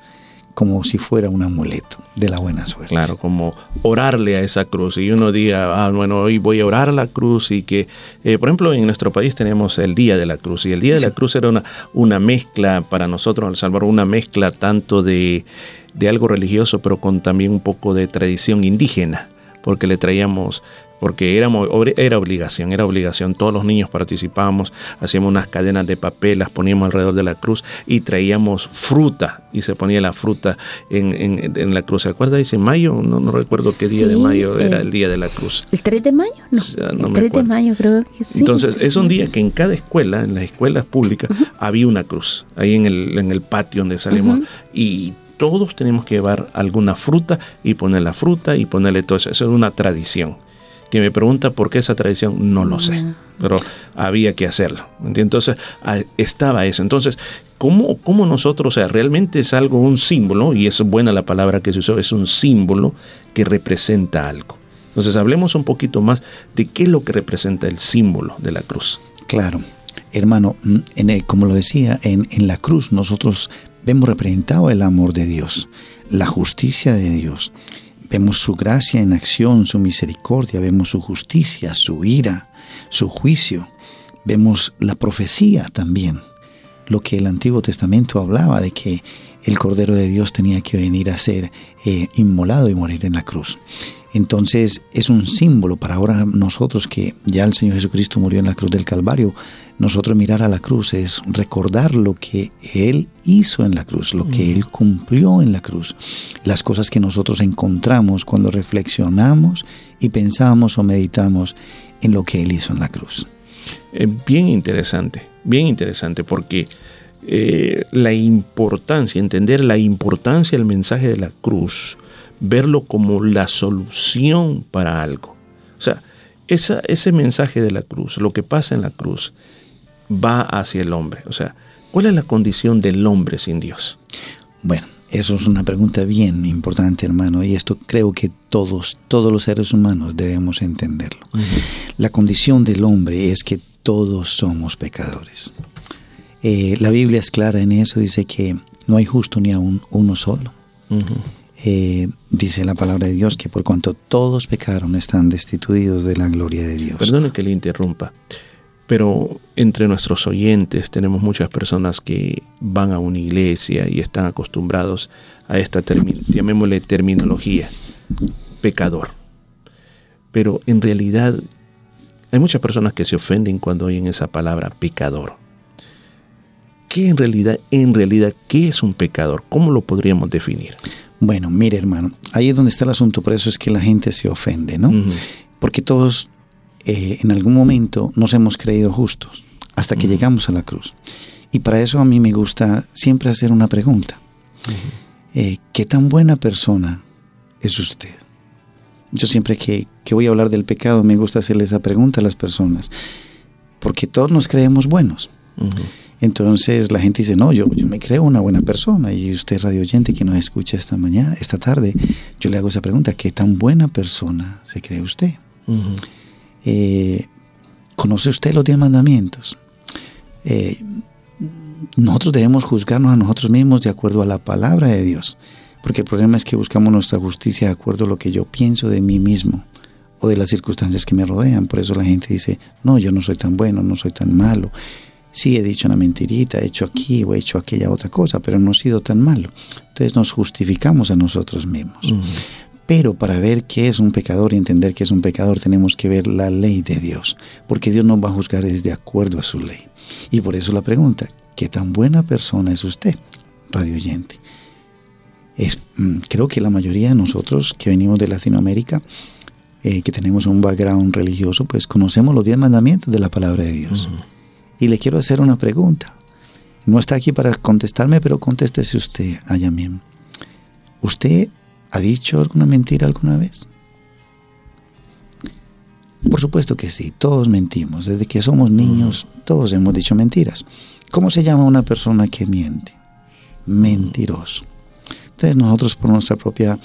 como si fuera un amuleto de la buena suerte. Claro, como orarle a esa cruz. Y uno diga, ah, bueno, hoy voy a orar a la cruz y que, eh, por ejemplo, en nuestro país tenemos el Día de la Cruz. Y el Día de la Cruz era una, una mezcla para nosotros en El Salvador, una mezcla tanto de, de algo religioso, pero con también un poco de tradición indígena. Porque le traíamos, porque éramos, era obligación, era obligación. Todos los niños participábamos, hacíamos unas cadenas de papel, las poníamos alrededor de la cruz y traíamos fruta y se ponía la fruta en, en- en la cruz. ¿Se acuerda? Dice mayo, no, no recuerdo qué día de mayo era eh, el día de la cruz. ¿El 3 de mayo? No. sea, no el me 3 de mayo creo que sí. Entonces, es un día que en cada escuela, en las escuelas públicas, había una cruz, ahí en el, en el patio donde salimos, y todos tenemos que llevar alguna fruta y poner la fruta y ponerle todo eso. Eso es una tradición. Que me pregunta por qué esa tradición, no lo sé, pero había que hacerlo. Entonces, ah, estaba eso. Entonces, ¿cómo, ¿cómo nosotros, o sea, realmente es algo, un símbolo, y es buena la palabra que se usó, es un símbolo que representa algo? Entonces, hablemos un poquito más de qué es lo que representa el símbolo de la cruz. Claro, hermano, mm, en el- como lo decía, en, en la cruz nosotros vemos representado el amor de Dios, la justicia de Dios. Vemos su gracia en acción, su misericordia, vemos su justicia, su ira, su juicio. Vemos la profecía también, lo que el Antiguo Testamento hablaba de que el Cordero de Dios tenía que venir a ser eh, inmolado y morir en la cruz. Entonces es un símbolo para ahora nosotros que ya el Señor Jesucristo murió en la cruz del Calvario. Nosotros mirar a la cruz es recordar lo que Él hizo en la cruz, lo que Él cumplió en la cruz, las cosas que nosotros encontramos cuando reflexionamos y pensamos o meditamos en lo que Él hizo en la cruz. Eh, bien interesante, bien interesante, porque eh, la importancia, entender la importancia del mensaje de la cruz, verlo como la solución para algo. O sea, esa, ese mensaje de la cruz, lo que pasa en la cruz, va hacia el hombre. O sea, ¿cuál es la condición del hombre sin Dios? Bueno, eso es una pregunta bien importante, hermano, y esto creo que todos, todos los seres humanos debemos entenderlo. La condición del hombre es que todos somos pecadores. Eh, la Biblia es clara en eso, dice que no hay justo ni aún uno solo. Eh, dice la palabra de Dios que por cuanto todos pecaron están destituidos de la gloria de Dios. Perdone que le interrumpa, pero entre nuestros oyentes tenemos muchas personas que van a una iglesia y están acostumbrados a esta, termi- llamémosle terminología, pecador. Pero en realidad hay muchas personas que se ofenden cuando oyen esa palabra pecador. ¿Qué en realidad, en realidad, qué es un pecador? ¿Cómo lo podríamos definir? Bueno, mire hermano, ahí es donde está el asunto, por eso es que la gente se ofende, ¿no? Porque todos eh, en algún momento nos hemos creído justos hasta que llegamos a la cruz. Y para eso a mí me gusta siempre hacer una pregunta. Eh, ¿Qué tan buena persona es usted? Yo siempre que, que voy a hablar del pecado me gusta hacerle esa pregunta a las personas, porque todos nos creemos buenos. Entonces la gente dice, no, yo, yo me creo una buena persona. Y usted, radio oyente, que nos escucha esta mañana, esta tarde, yo le hago esa pregunta, ¿qué tan buena persona se cree usted? Eh, ¿Conoce usted los diez mandamientos? Eh, nosotros debemos juzgarnos a nosotros mismos de acuerdo a la palabra de Dios. Porque el problema es que buscamos nuestra justicia de acuerdo a lo que yo pienso de mí mismo o de las circunstancias que me rodean. Por eso la gente dice, no, yo no soy tan bueno, no soy tan malo. Sí, he dicho una mentirita, he hecho aquí o he hecho aquella otra cosa, pero no he sido tan malo. Entonces nos justificamos a nosotros mismos. Pero para ver qué es un pecador y entender que es un pecador tenemos que ver la ley de Dios, porque Dios nos va a juzgar desde acuerdo a su ley. Y por eso la pregunta, ¿qué tan buena persona es usted, radio oyente? Es, mm, creo que la mayoría de nosotros que venimos de Latinoamérica, eh, que tenemos un background religioso, pues conocemos los diez mandamientos de la palabra de Dios. Y le quiero hacer una pregunta. No está aquí para contestarme, pero contéstese usted, Ayamim. ¿Usted ha dicho alguna mentira alguna vez? Por supuesto que sí, todos mentimos. Desde que somos niños, todos hemos dicho mentiras. ¿Cómo se llama una persona que miente? Mentiroso. Entonces nosotros por nuestra propia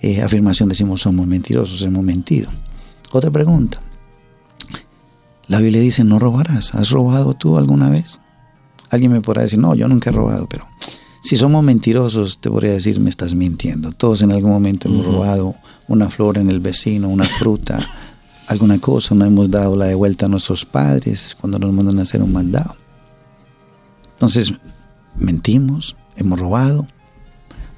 eh, afirmación decimos somos mentirosos, hemos mentido. Otra pregunta. La Biblia dice no robarás. ¿Has robado tú alguna vez? Alguien me podrá decir, no, yo nunca he robado, pero si somos mentirosos, te podría decir, me estás mintiendo. Todos en algún momento hemos robado una flor en el vecino, una fruta, alguna cosa, no hemos dado la de vuelta a nuestros padres cuando nos mandan a hacer un mandado. Entonces, mentimos, hemos robado.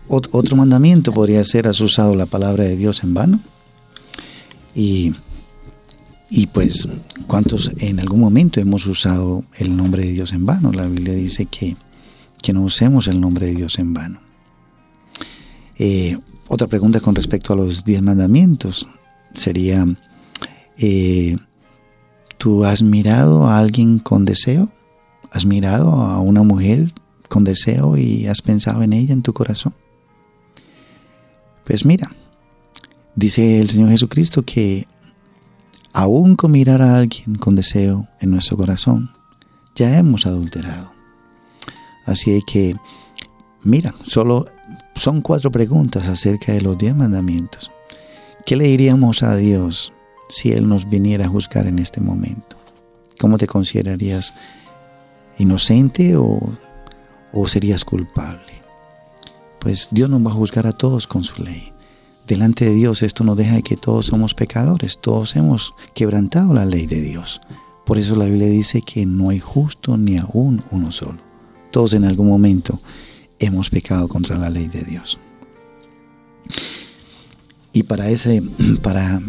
otro mandamiento podría ser, has usado la palabra de Dios en vano. Y, y pues, ¿cuántos en algún momento hemos usado el nombre de Dios en vano? La Biblia dice que, que no usemos el nombre de Dios en vano. Eh, otra pregunta con respecto a los diez mandamientos sería, eh, ¿tú has mirado a alguien con deseo? ¿Has mirado a una mujer con deseo y has pensado en ella en tu corazón? Pues mira, dice el Señor Jesucristo que aún con mirar a alguien con deseo en nuestro corazón, ya hemos adulterado. Así que, mira, solo son cuatro preguntas acerca de los diez mandamientos. ¿Qué le diríamos a Dios si Él nos viniera a juzgar en este momento? ¿Cómo te considerarías inocente o, o serías culpable? Pues Dios nos va a juzgar a todos con su ley. Delante de Dios esto nos deja de que todos somos pecadores, todos hemos quebrantado la ley de Dios. Por eso la Biblia dice que no hay justo ni aún uno solo. Todos en algún momento hemos pecado contra la ley de Dios. Y para ese, para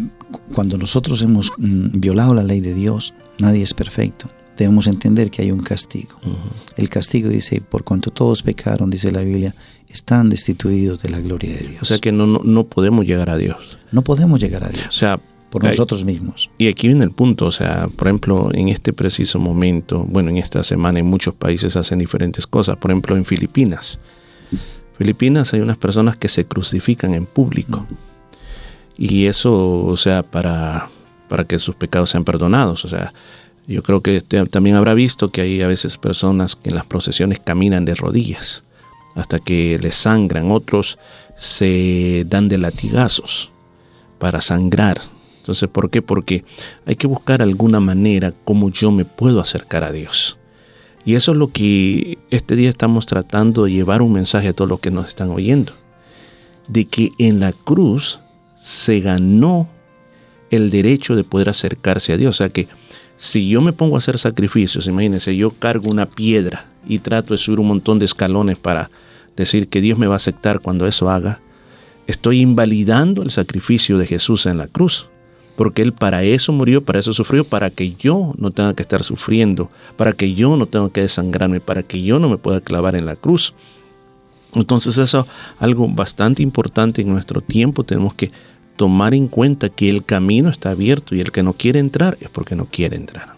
cuando nosotros hemos mm, violado la ley de Dios, nadie es perfecto. Debemos entender que hay un castigo. El castigo dice, por cuanto todos pecaron, dice la Biblia, están destituidos de la gloria de Dios. O sea que no, no, no podemos llegar a Dios. No podemos llegar a Dios. O sea, por nosotros mismos. Y aquí viene el punto, o sea, por ejemplo, en este preciso momento, bueno, en esta semana en muchos países hacen diferentes cosas, por ejemplo, en Filipinas. Filipinas hay unas personas que se crucifican en público. Y eso, o sea, para, para que sus pecados sean perdonados, o sea, yo creo que también habrá visto que hay a veces personas que en las procesiones caminan de rodillas hasta que les sangran, otros se dan de latigazos para sangrar. Entonces, ¿por qué? Porque hay que buscar alguna manera como yo me puedo acercar a Dios. Y eso es lo que este día estamos tratando de llevar un mensaje a todos los que nos están oyendo. De que en la cruz se ganó el derecho de poder acercarse a Dios. O sea que si yo me pongo a hacer sacrificios, imagínense, yo cargo una piedra y trato de subir un montón de escalones para decir que Dios me va a aceptar cuando eso haga, estoy invalidando el sacrificio de Jesús en la cruz. Porque Él para eso murió, para eso sufrió, para que yo no tenga que estar sufriendo, para que yo no tenga que desangrarme, para que yo no me pueda clavar en la cruz. Entonces eso es algo bastante importante en nuestro tiempo. Tenemos que tomar en cuenta que el camino está abierto y el que no quiere entrar es porque no quiere entrar.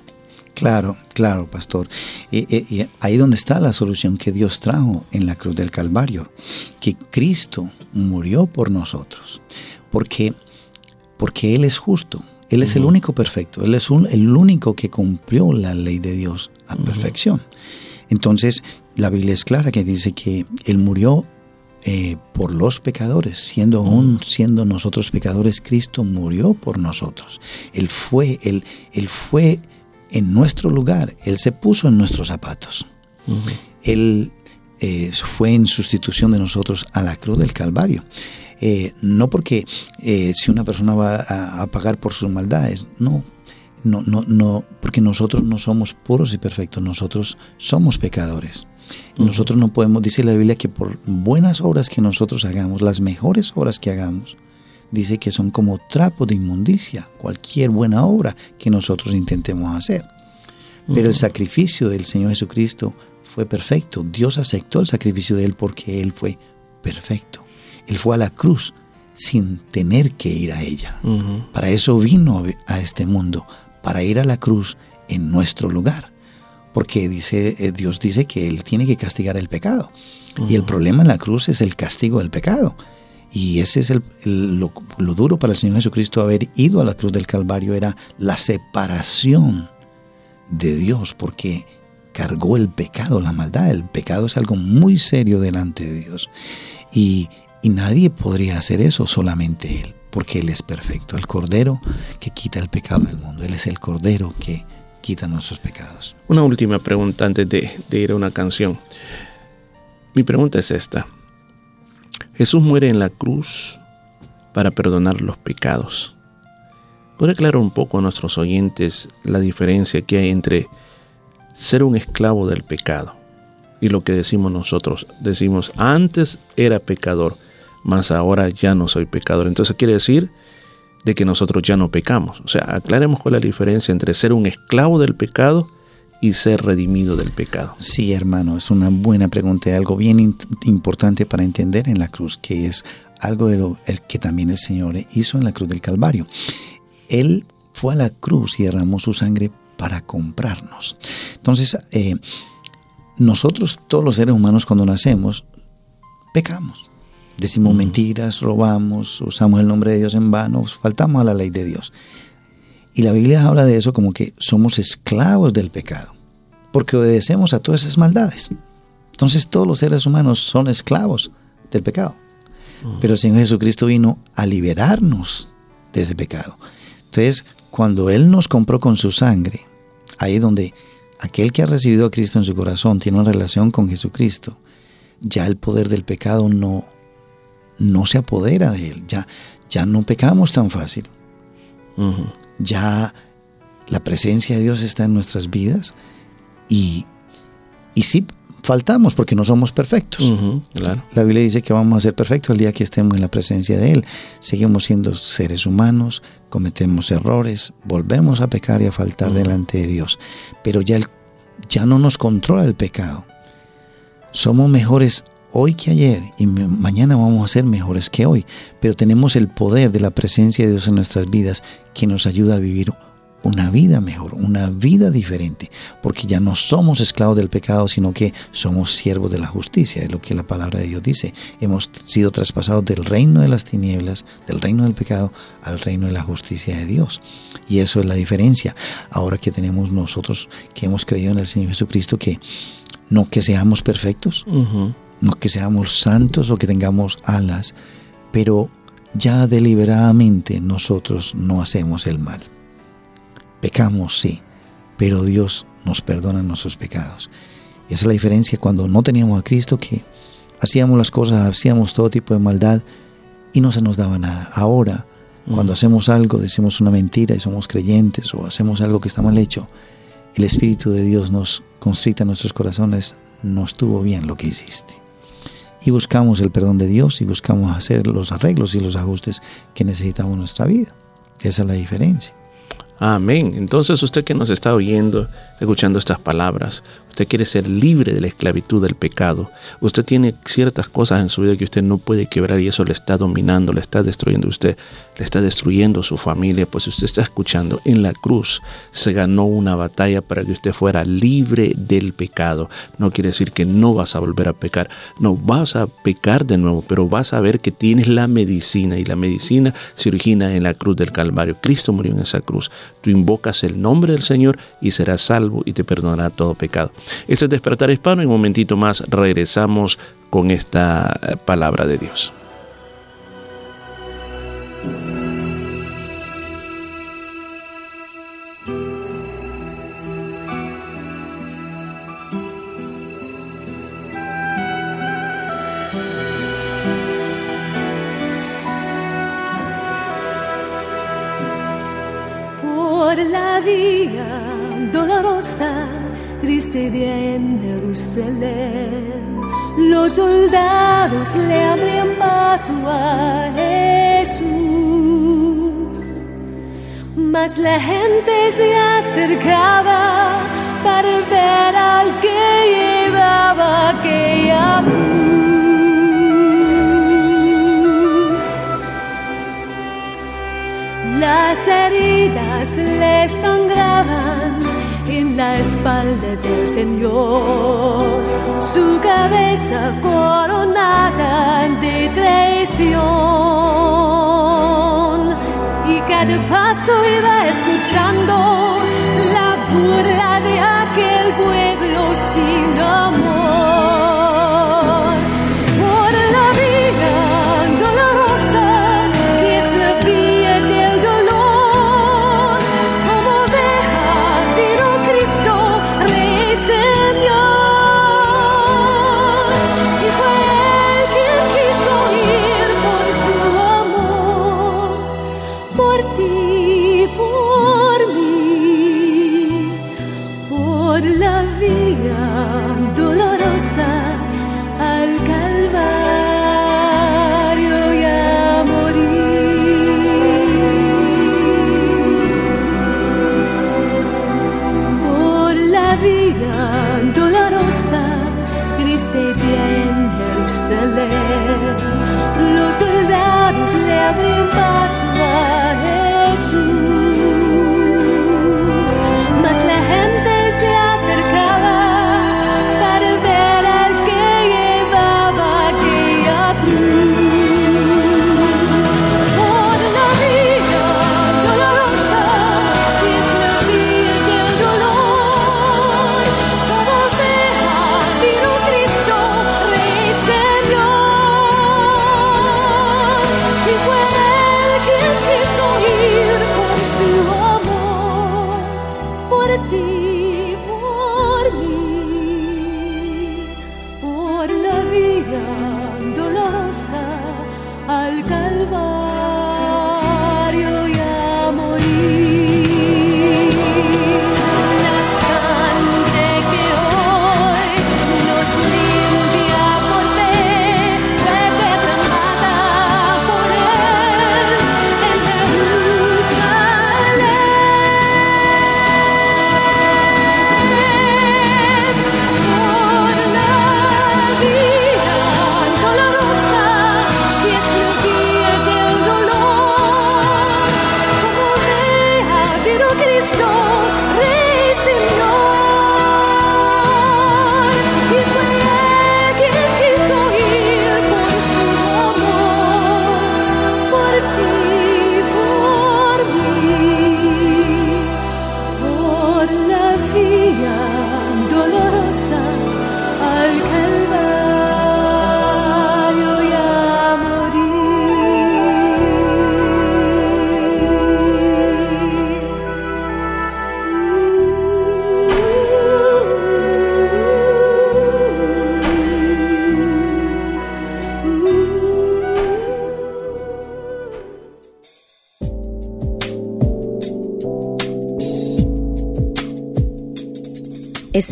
Claro, claro, pastor. Y, y- y ahí donde está la solución que Dios trajo en la cruz del Calvario, que Cristo murió por nosotros, porque, porque Él es justo, Él es el único perfecto, Él es un- el único que cumplió la ley de Dios a perfección. Entonces, la Biblia es clara que dice que Él murió eh, por los pecadores, siendo aún siendo nosotros pecadores, Cristo murió por nosotros. Él fue, él, él fue en nuestro lugar, Él se puso en nuestros zapatos. Él eh, fue en sustitución de nosotros a la cruz del Calvario. Eh, no porque eh, si una persona va a, a pagar por sus maldades, no, no, no, no, porque nosotros no somos puros y perfectos, nosotros somos pecadores. Nosotros no podemos, dice la Biblia, que por buenas obras que nosotros hagamos, las mejores obras que hagamos, dice que son como trapo de inmundicia, cualquier buena obra que nosotros intentemos hacer. Pero el sacrificio del Señor Jesucristo fue perfecto. Dios aceptó el sacrificio de Él porque Él fue perfecto. Él fue a la cruz sin tener que ir a ella. Para eso vino a este mundo, para ir a la cruz en nuestro lugar. Porque dice, eh, Dios dice que Él tiene que castigar el pecado. Y el problema en la cruz es el castigo del pecado. Y ese es el, el- lo, lo duro para el Señor Jesucristo haber ido a la cruz del Calvario, era la separación de Dios, porque cargó el pecado, la maldad. El pecado es algo muy serio delante de Dios. Y, y nadie podría hacer eso, solamente Él, porque Él es perfecto. El Cordero que quita el pecado del mundo. Él es el Cordero que quita nuestros pecados. Una última pregunta antes de, de ir a una canción. Mi pregunta es esta. Jesús muere en la cruz para perdonar los pecados. ¿Puede aclarar un poco a nuestros oyentes la diferencia que hay entre ser un esclavo del pecado y lo que decimos nosotros? Decimos, antes era pecador, mas ahora ya no soy pecador. Entonces quiere decir de que nosotros ya no pecamos. O sea, aclaremos cuál es la diferencia entre ser un esclavo del pecado y ser redimido del pecado. Sí, hermano, es una buena pregunta, algo bien importante para entender en la cruz, que es algo de lo el que también el Señor hizo en la cruz del Calvario. Él fue a la cruz y derramó su sangre para comprarnos. Entonces, eh, nosotros, todos los seres humanos, cuando nacemos, pecamos. Decimos mentiras, robamos, usamos el nombre de Dios en vano, faltamos a la ley de Dios. Y la Biblia habla de eso como que somos esclavos del pecado, porque obedecemos a todas esas maldades. Entonces todos los seres humanos son esclavos del pecado. Pero el Señor Jesucristo vino a liberarnos de ese pecado. Entonces, cuando Él nos compró con su sangre, ahí es donde aquel que ha recibido a Cristo en su corazón tiene una relación con Jesucristo, ya el poder del pecado no, no se apodera de él, ya, ya no pecamos tan fácil. Ya la presencia de Dios está en nuestras vidas y, y sí faltamos porque no somos perfectos. claro. La Biblia dice que vamos a ser perfectos el día que estemos en la presencia de Él. Seguimos siendo seres humanos, cometemos errores, volvemos a pecar y a faltar delante de Dios. Pero ya, el- ya no nos controla el pecado. Somos mejores hoy que ayer y ma- mañana vamos a ser mejores que hoy. Pero tenemos el poder de la presencia de Dios en nuestras vidas que nos ayuda a vivir una vida mejor, una vida diferente, porque ya no somos esclavos del pecado, sino que somos siervos de la justicia, es lo que la palabra de Dios dice. Hemos sido traspasados del reino de las tinieblas, del reino del pecado, al reino de la justicia de Dios. Y eso es la diferencia. Ahora que tenemos nosotros, que hemos creído en el Señor Jesucristo, que no que seamos perfectos, no que seamos santos o que tengamos alas, pero ya deliberadamente nosotros no hacemos el mal. Pecamos, sí, pero Dios nos perdona nuestros pecados. Y esa es la diferencia cuando no teníamos a Cristo, que hacíamos las cosas, hacíamos todo tipo de maldad y no se nos daba nada. Ahora, cuando hacemos algo, decimos una mentira y somos creyentes o hacemos algo que está mal hecho, el Espíritu de Dios nos constrita nuestros corazones, no estuvo bien lo que hiciste. Y buscamos el perdón de Dios y buscamos hacer los arreglos y los ajustes que necesitamos en nuestra vida. Esa es la diferencia. Amén. Entonces usted que nos está oyendo, escuchando estas palabras, usted quiere ser libre de la esclavitud del pecado, usted tiene ciertas cosas en su vida que usted no puede quebrar y eso le está dominando, le está destruyendo a usted, le está destruyendo su familia, pues usted está escuchando, en la cruz se ganó una batalla para que usted fuera libre del pecado. No quiere decir que no vas a volver a pecar, no vas a pecar de nuevo, pero vas a ver que tienes la medicina y la medicina se origina en la cruz del Calvario. Cristo murió en esa cruz. Tú invocas el nombre del Señor y serás salvo y te perdonará todo pecado. Este es Despertar Hispano. En un momentito más regresamos con esta eh, palabra de Dios. por la vía dolorosa, triste día en Jerusalén. Los soldados le abrían paso a Jesús, mas la gente se acercaba para ver al que llevaba aquella cruz. Las heridas le sangraban en la espalda del Señor, su cabeza coronada de traición. Y cada paso iba escuchando la burla de aquel pueblo sin amor.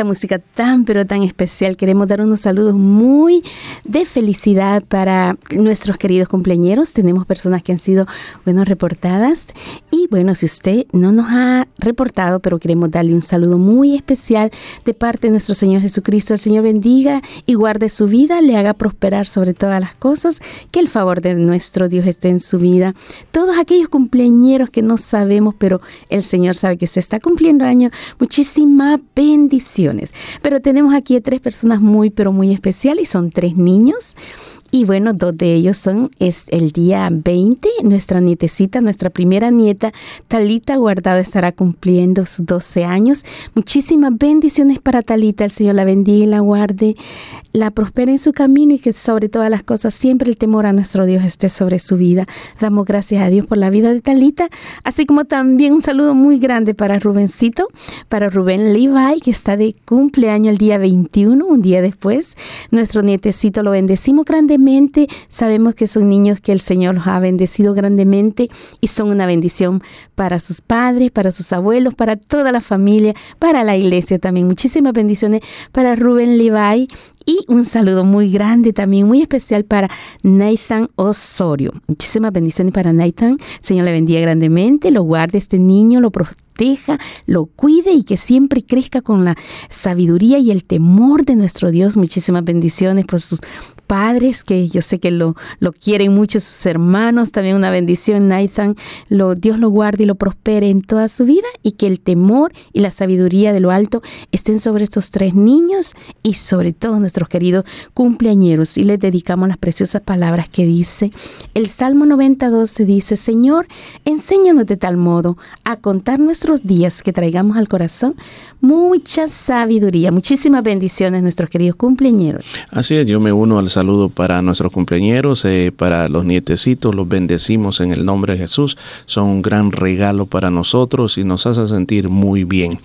Esta música tan pero tan especial queremos dar unos saludos muy de felicidad para nuestros queridos cumpleañeros. Tenemos personas que han sido, bueno, reportadas. Y bueno, si usted no nos ha reportado, pero queremos darle un saludo muy especial de parte de nuestro Señor Jesucristo. El Señor bendiga y guarde su vida, le haga prosperar sobre todas las cosas, que el favor de nuestro Dios esté en su vida. Todos aquellos cumpleañeros que no sabemos, pero el Señor sabe que se está cumpliendo año, muchísimas Pero tenemos aquí a tres personas muy, pero muy especiales son tres niños. Y bueno, dos de ellos son es el día 20, nuestra nietecita, nuestra primera nieta, Talita Guardado, estará cumpliendo sus 12 años. Muchísimas bendiciones para Talita, el Señor la bendiga y la guarde, la prospere en su camino y que sobre todas las cosas siempre el temor a nuestro Dios esté sobre su vida. Damos gracias a Dios por la vida de Talita, así como también un saludo muy grande para Rubencito, para Rubén Levi, que está de cumpleaños el día 21, un día después. Nuestro nietecito lo bendecimos grandemente. Sabemos que son niños que el Señor los ha bendecido grandemente y son una bendición para sus padres, para sus abuelos, para toda la familia, para la iglesia también. Muchísimas bendiciones para Rubén Levi y un saludo muy grande también, muy especial para Nathan Osorio. Muchísimas bendiciones para Nathan. Señor le bendiga grandemente, lo guarde este niño, lo proteja, lo cuide y que siempre crezca con la sabiduría y el temor de nuestro Dios. Muchísimas bendiciones por sus padres que yo sé que lo, lo quieren mucho, sus hermanos, también una bendición, Nathan, lo, Dios lo guarde y lo prospere en toda su vida y que el temor y la sabiduría de lo alto estén sobre estos tres niños y sobre todos nuestros queridos cumpleañeros. Y les dedicamos las preciosas palabras que dice el Salmo 92, se dice, Señor, enséñanos de tal modo a contar nuestros días que traigamos al corazón mucha sabiduría. Muchísimas bendiciones, nuestros queridos cumpleañeros. Así es, yo me uno al saludo para nuestros cumpleañeros, eh, para los nietecitos, los bendecimos en el nombre de Jesús. Son un gran regalo para nosotros y nos hace sentir muy bien.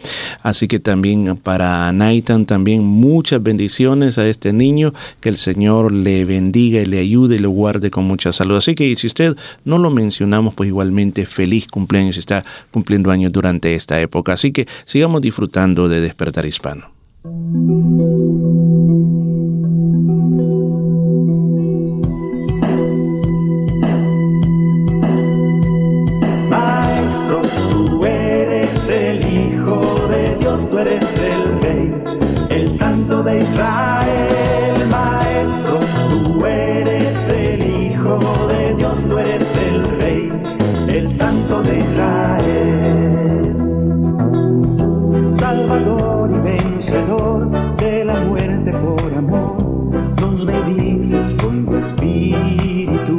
Así que también para Nathan, también muchas bendiciones a este niño, que el Señor le bendiga y le ayude y lo guarde con mucha salud. Así que si usted no lo mencionamos, pues igualmente feliz cumpleaños, está cumpliendo años durante esta época. Así que sigamos disfrutando de Despertar Hispano. Con tu espíritu.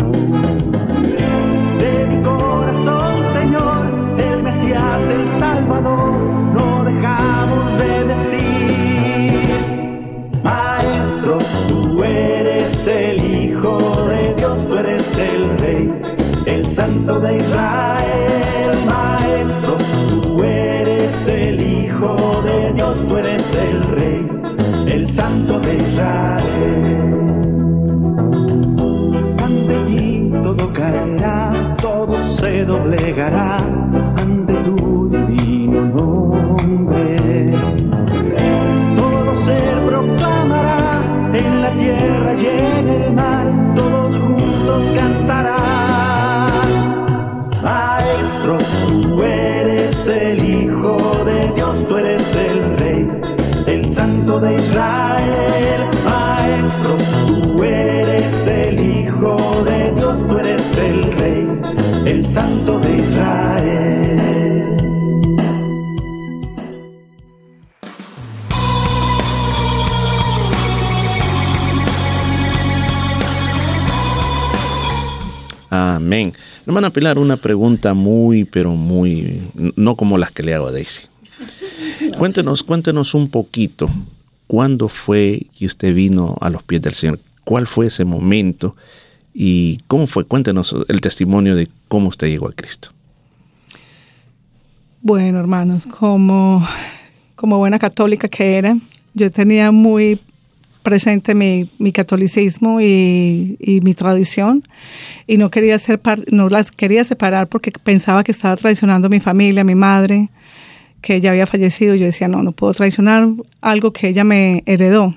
De mi corazón, Señor, el Mesías, el Salvador, no dejamos de decir. Maestro, tú eres el Hijo de Dios, tú eres el Rey, el Santo de Israel. Maestro, tú eres el Hijo de Dios, tú eres el Rey, el Santo de Israel. Doblegará ante tu divino nombre. Todo ser proclamará en la tierra y en el mar, todos juntos cantarán. Maestro, tú eres el Hijo de Dios, tú eres el Rey, el Santo de Israel. Maestro, tú eres el Hijo de Dios, tú eres el Rey, el Santo de Israel. Amén. Hermana Pilar, una pregunta muy, pero muy, no como las que le hago a Daisy. Cuéntenos, cuéntenos un poquito, ¿cuándo fue que usted vino a los pies del Señor? ¿Cuál fue ese momento? ¿Y cómo fue? Cuéntenos el testimonio de cómo usted llegó a Cristo. Bueno, hermanos, como, como buena católica que era, yo tenía muy presente mi, mi catolicismo y, y, mi tradición y no quería ser no las quería separar porque pensaba que estaba traicionando a mi familia, a mi madre, que ella había fallecido. Yo decía, no, no puedo traicionar algo que ella me heredó.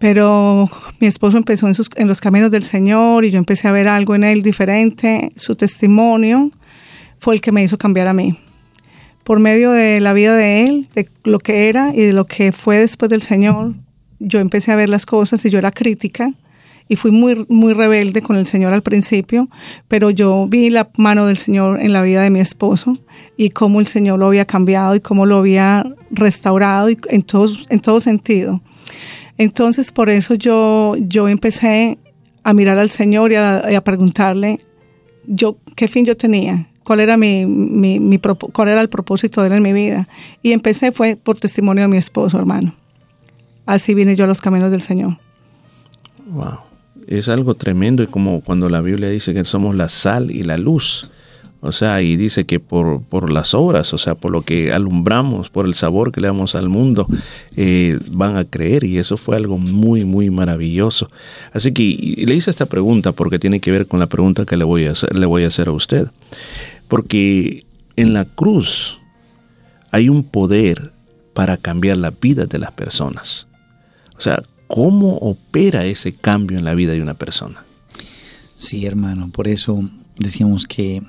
Pero mi esposo empezó en, sus- en los caminos del Señor y yo empecé a ver algo en él diferente. Su testimonio fue el que me hizo cambiar a mí. Por medio de la vida de él, de lo que era y de lo que fue después del Señor, yo empecé a ver las cosas y yo era crítica y fui muy, muy rebelde con el Señor al principio, pero yo vi la mano del Señor en la vida de mi esposo y cómo el Señor lo había cambiado y cómo lo había restaurado y en, todos, en todo sentido. Entonces, por eso yo, yo empecé a mirar al Señor y a, preguntarle yo, qué fin yo tenía, cuál era, mi, mi- mi cuál era el propósito de él en mi vida. Y empecé fue por testimonio de mi esposo, hermano. Así vine yo a los caminos del Señor. Wow. Es algo tremendo, y como cuando la Biblia dice que somos la sal y la luz. O sea, y dice que por, por las obras, o sea, por lo que alumbramos, por el sabor que le damos al mundo, eh, van a creer. Y eso fue algo muy, muy maravilloso. Así que le hice esta pregunta porque tiene que ver con la pregunta que le voy a hacer, le voy a hacer a usted. Porque en la cruz hay un poder para cambiar la vida de las personas. O sea, ¿cómo opera ese cambio en la vida de una persona? Sí, hermano, por eso decíamos que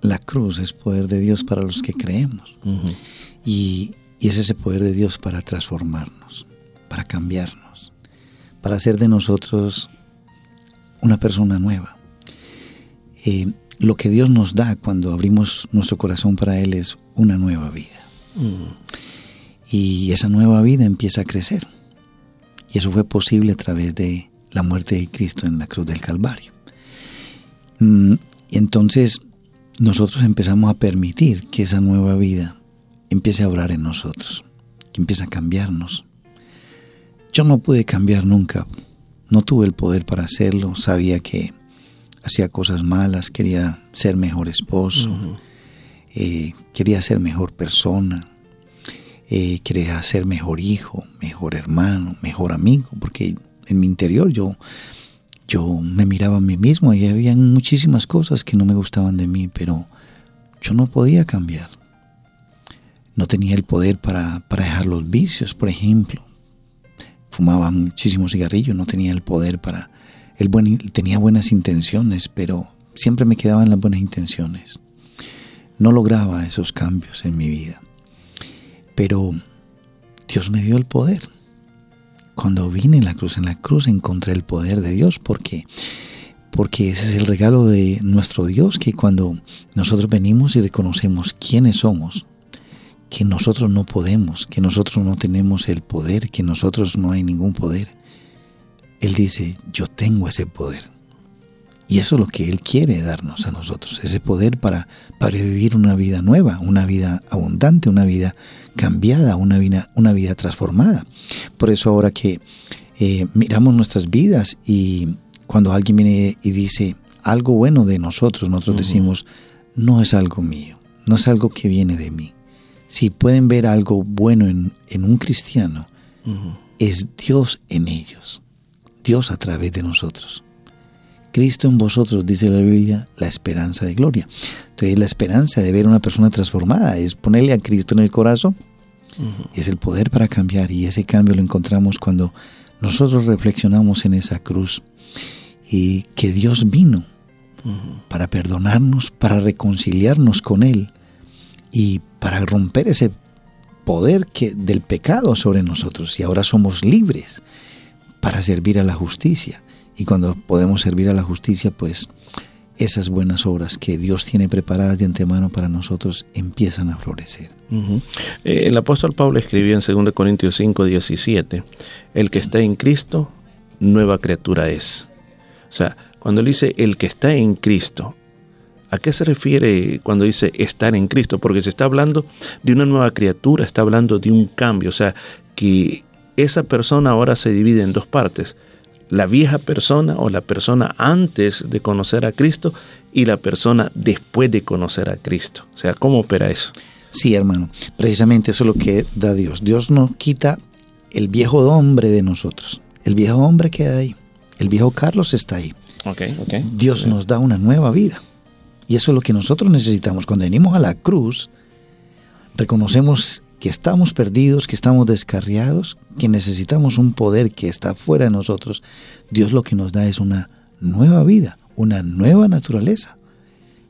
la cruz es poder de Dios para los que creemos. y, y es ese poder de Dios para transformarnos, para cambiarnos, para hacer de nosotros una persona nueva. Eh, lo que Dios nos da cuando abrimos nuestro corazón para Él es una nueva vida. Y esa nueva vida empieza a crecer. Y eso fue posible a través de la muerte de Cristo en la cruz del Calvario. Mm, y entonces nosotros empezamos a permitir que esa nueva vida empiece a obrar en nosotros, que empiece a cambiarnos. Yo no pude cambiar nunca, no tuve el poder para hacerlo, sabía que hacía cosas malas, quería ser mejor esposo, eh, quería ser mejor persona, eh, quería ser mejor hijo, mejor hermano, mejor amigo, porque en mi interior yo, yo me miraba a mí mismo y había muchísimas cosas que no me gustaban de mí, pero yo no podía cambiar. No tenía el poder para, para dejar los vicios, por ejemplo. Fumaba muchísimo cigarrillo, no tenía el poder para... El buen, tenía buenas intenciones, pero siempre me quedaban las buenas intenciones. No lograba esos cambios en mi vida. Pero Dios me dio el poder. Cuando vine en la cruz, en la cruz encontré el poder de Dios porque porque ese es el regalo de nuestro Dios que cuando nosotros venimos y reconocemos quiénes somos, que nosotros no podemos, que nosotros no tenemos el poder, que nosotros no hay ningún poder, Él dice, yo tengo ese poder. Y eso es lo que Él quiere darnos a nosotros, ese poder para, para vivir una vida nueva, una vida abundante, una vida cambiada, una vida, una vida transformada. Por eso ahora que eh, miramos nuestras vidas y cuando alguien viene y dice algo bueno de nosotros, nosotros decimos, no es algo mío, no es algo que viene de mí. Si pueden ver algo bueno en, en un cristiano, es Dios en ellos, Dios a través de nosotros. Cristo en vosotros, dice la Biblia, la esperanza de gloria. Entonces la esperanza de ver a una persona transformada es ponerle a Cristo en el corazón. Es el poder para cambiar y ese cambio lo encontramos cuando nosotros reflexionamos en esa cruz y que Dios vino para perdonarnos, para reconciliarnos con Él y para romper ese poder que, del pecado sobre nosotros. Y ahora somos libres para servir a la justicia. Y cuando podemos servir a la justicia, pues esas buenas obras que Dios tiene preparadas de antemano para nosotros empiezan a florecer. Eh, el apóstol Pablo escribió en 2 Corintios 5, 17, el que está en Cristo, nueva criatura es. O sea, cuando él dice el que está en Cristo, ¿a qué se refiere cuando dice estar en Cristo? Porque se está hablando de una nueva criatura, está hablando de un cambio, o sea, que esa persona ahora se divide en dos partes. La vieja persona o la persona antes de conocer a Cristo y la persona después de conocer a Cristo. O sea, ¿cómo opera eso? Sí, hermano, precisamente eso es lo que da Dios. Dios no quita el viejo hombre de nosotros. El viejo hombre queda ahí. El viejo Carlos está ahí. Okay, okay. Dios nos da una nueva vida. Y eso es lo que nosotros necesitamos. Cuando venimos a la cruz, reconocemos que estamos perdidos, que estamos descarriados, que necesitamos un poder que está fuera de nosotros, Dios lo que nos da es una nueva vida, una nueva naturaleza.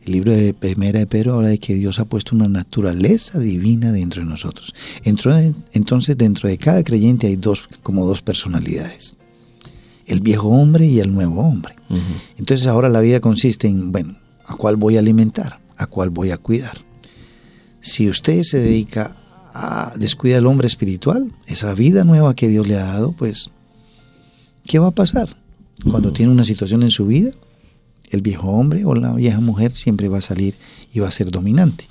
El libro de Primera de Pedro habla de que Dios ha puesto una naturaleza divina dentro de nosotros. Entonces dentro de cada creyente hay dos, como dos personalidades. El viejo hombre y el nuevo hombre. Entonces ahora la vida consiste en, bueno, ¿a cuál voy a alimentar? ¿A cuál voy a cuidar? Si usted se dedica a descuidar al hombre espiritual, esa vida nueva que Dios le ha dado, pues, ¿qué va a pasar? Cuando tiene una situación en su vida, el viejo hombre o la vieja mujer siempre va a salir y va a ser dominante.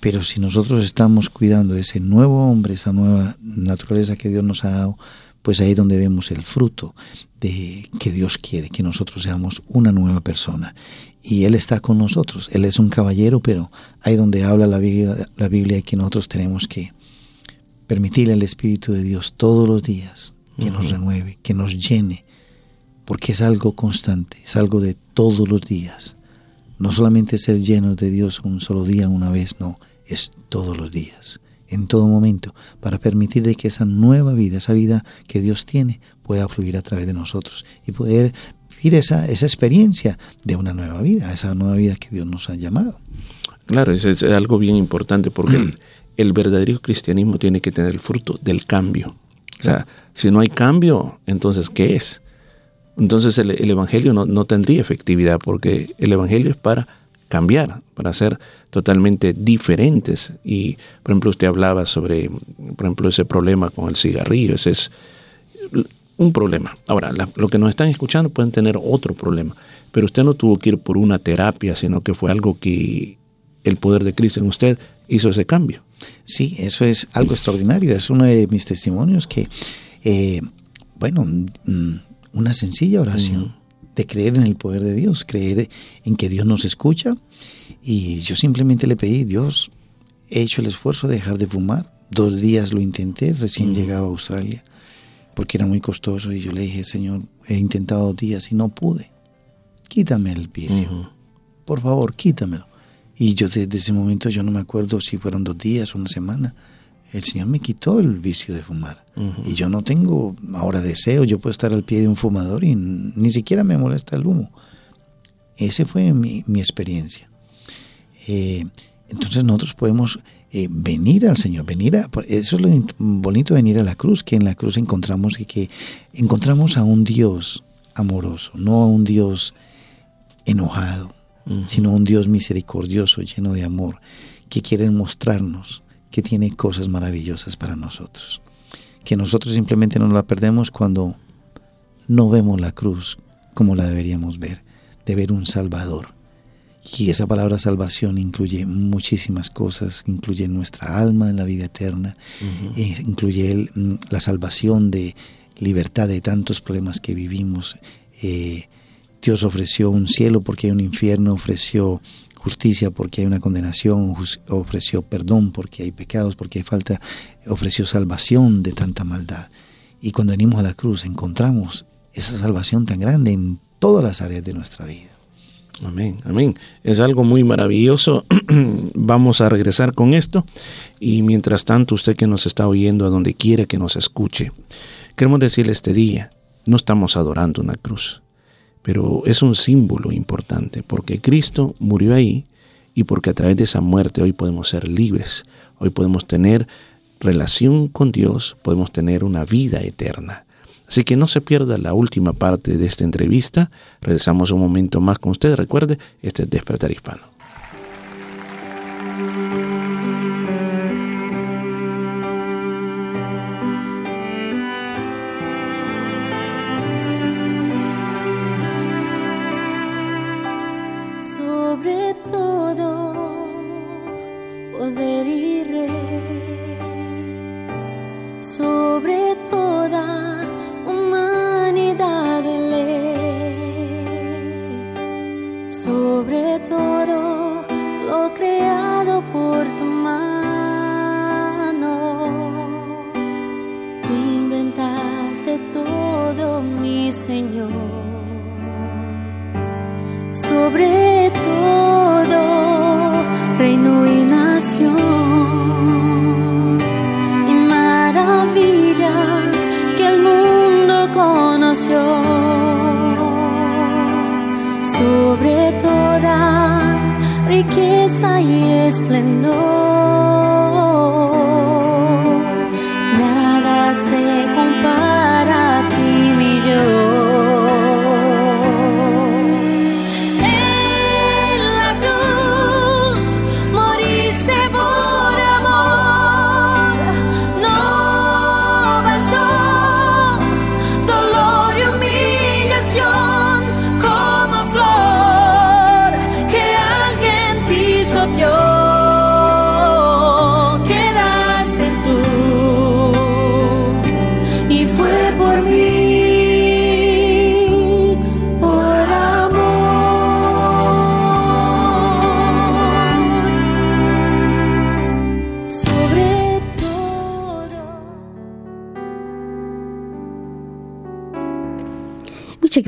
Pero si nosotros estamos cuidando ese nuevo hombre, esa nueva naturaleza que Dios nos ha dado, pues ahí es donde vemos el fruto de que Dios quiere, que nosotros seamos una nueva persona. Y Él está con nosotros. Él es un caballero, pero ahí donde habla la Biblia, la Biblia que nosotros tenemos que permitirle al Espíritu de Dios todos los días que nos renueve, que nos llene, porque es algo constante, es algo de todos los días. No solamente ser llenos de Dios un solo día, una vez, no, es todos los días, en todo momento, para permitir de que esa nueva vida, esa vida que Dios tiene, pueda fluir a través de nosotros y poder vivir esa, esa experiencia de una nueva vida, esa nueva vida que Dios nos ha llamado. Claro, eso es algo bien importante porque el, el verdadero cristianismo tiene que tener el fruto del cambio. O sea, si no hay cambio, entonces, ¿qué es? Entonces el, el Evangelio no, no tendría efectividad porque el Evangelio es para cambiar, para ser totalmente diferentes. Y, por ejemplo, usted hablaba sobre, por ejemplo, ese problema con el cigarrillo. Ese es un problema. Ahora, la- lo que nos están escuchando pueden tener otro problema, pero usted no tuvo que ir por una terapia, sino que fue algo que el poder de Cristo en usted hizo ese cambio. Sí, eso es algo extraordinario. Es uno de mis testimonios que, eh, bueno, mm, una sencilla oración de creer en el poder de Dios, creer en que Dios nos escucha. Y yo simplemente le pedí, Dios, he hecho el esfuerzo de dejar de fumar. Dos días lo intenté, recién llegaba a Australia, porque era muy costoso. Y yo le dije, Señor, he intentado dos días y no pude. Quítame el vicio. Por favor, quítamelo. Y yo desde ese momento yo no me acuerdo si fueron dos días o una semana. El Señor me quitó el vicio de fumar. Y yo no tengo ahora deseo. Yo puedo estar al pie de un fumador y ni siquiera me molesta el humo. Esa fue mi, mi experiencia. Eh, entonces nosotros podemos eh, venir al Señor, venir a, eso es lo bonito de venir a la cruz, que en la cruz encontramos que, que encontramos a un Dios amoroso, no a un Dios enojado, sino un Dios misericordioso, lleno de amor, que quiere mostrarnos que tiene cosas maravillosas para nosotros. Que nosotros simplemente no la perdemos cuando no vemos la cruz como la deberíamos ver, de ver un Salvador. Y esa palabra salvación incluye muchísimas cosas, incluye nuestra alma en la vida eterna, eh, incluye el, mm, la salvación de libertad de tantos problemas que vivimos. Eh, Dios ofreció un cielo porque hay un infierno, ofreció justicia porque hay una condenación, ofreció perdón porque hay pecados, porque hay falta, ofreció salvación de tanta maldad. Y cuando venimos a la cruz encontramos esa salvación tan grande en todas las áreas de nuestra vida. Amén, amén. Es algo muy maravilloso. Vamos a regresar con esto. Y mientras tanto, usted que nos está oyendo, a donde quiera que nos escuche, queremos decirle este día, no estamos adorando una cruz, pero es un símbolo importante, porque Cristo murió ahí y porque a través de esa muerte hoy podemos ser libres, hoy podemos tener relación con Dios, podemos tener una vida eterna. Así que no se pierda la última parte de esta entrevista. Regresamos un momento más con usted. Recuerde, este es Despertar Hispano. Señor, sobre todo reino y nación, y maravillas que el mundo conoció, sobre toda riqueza y esplendor.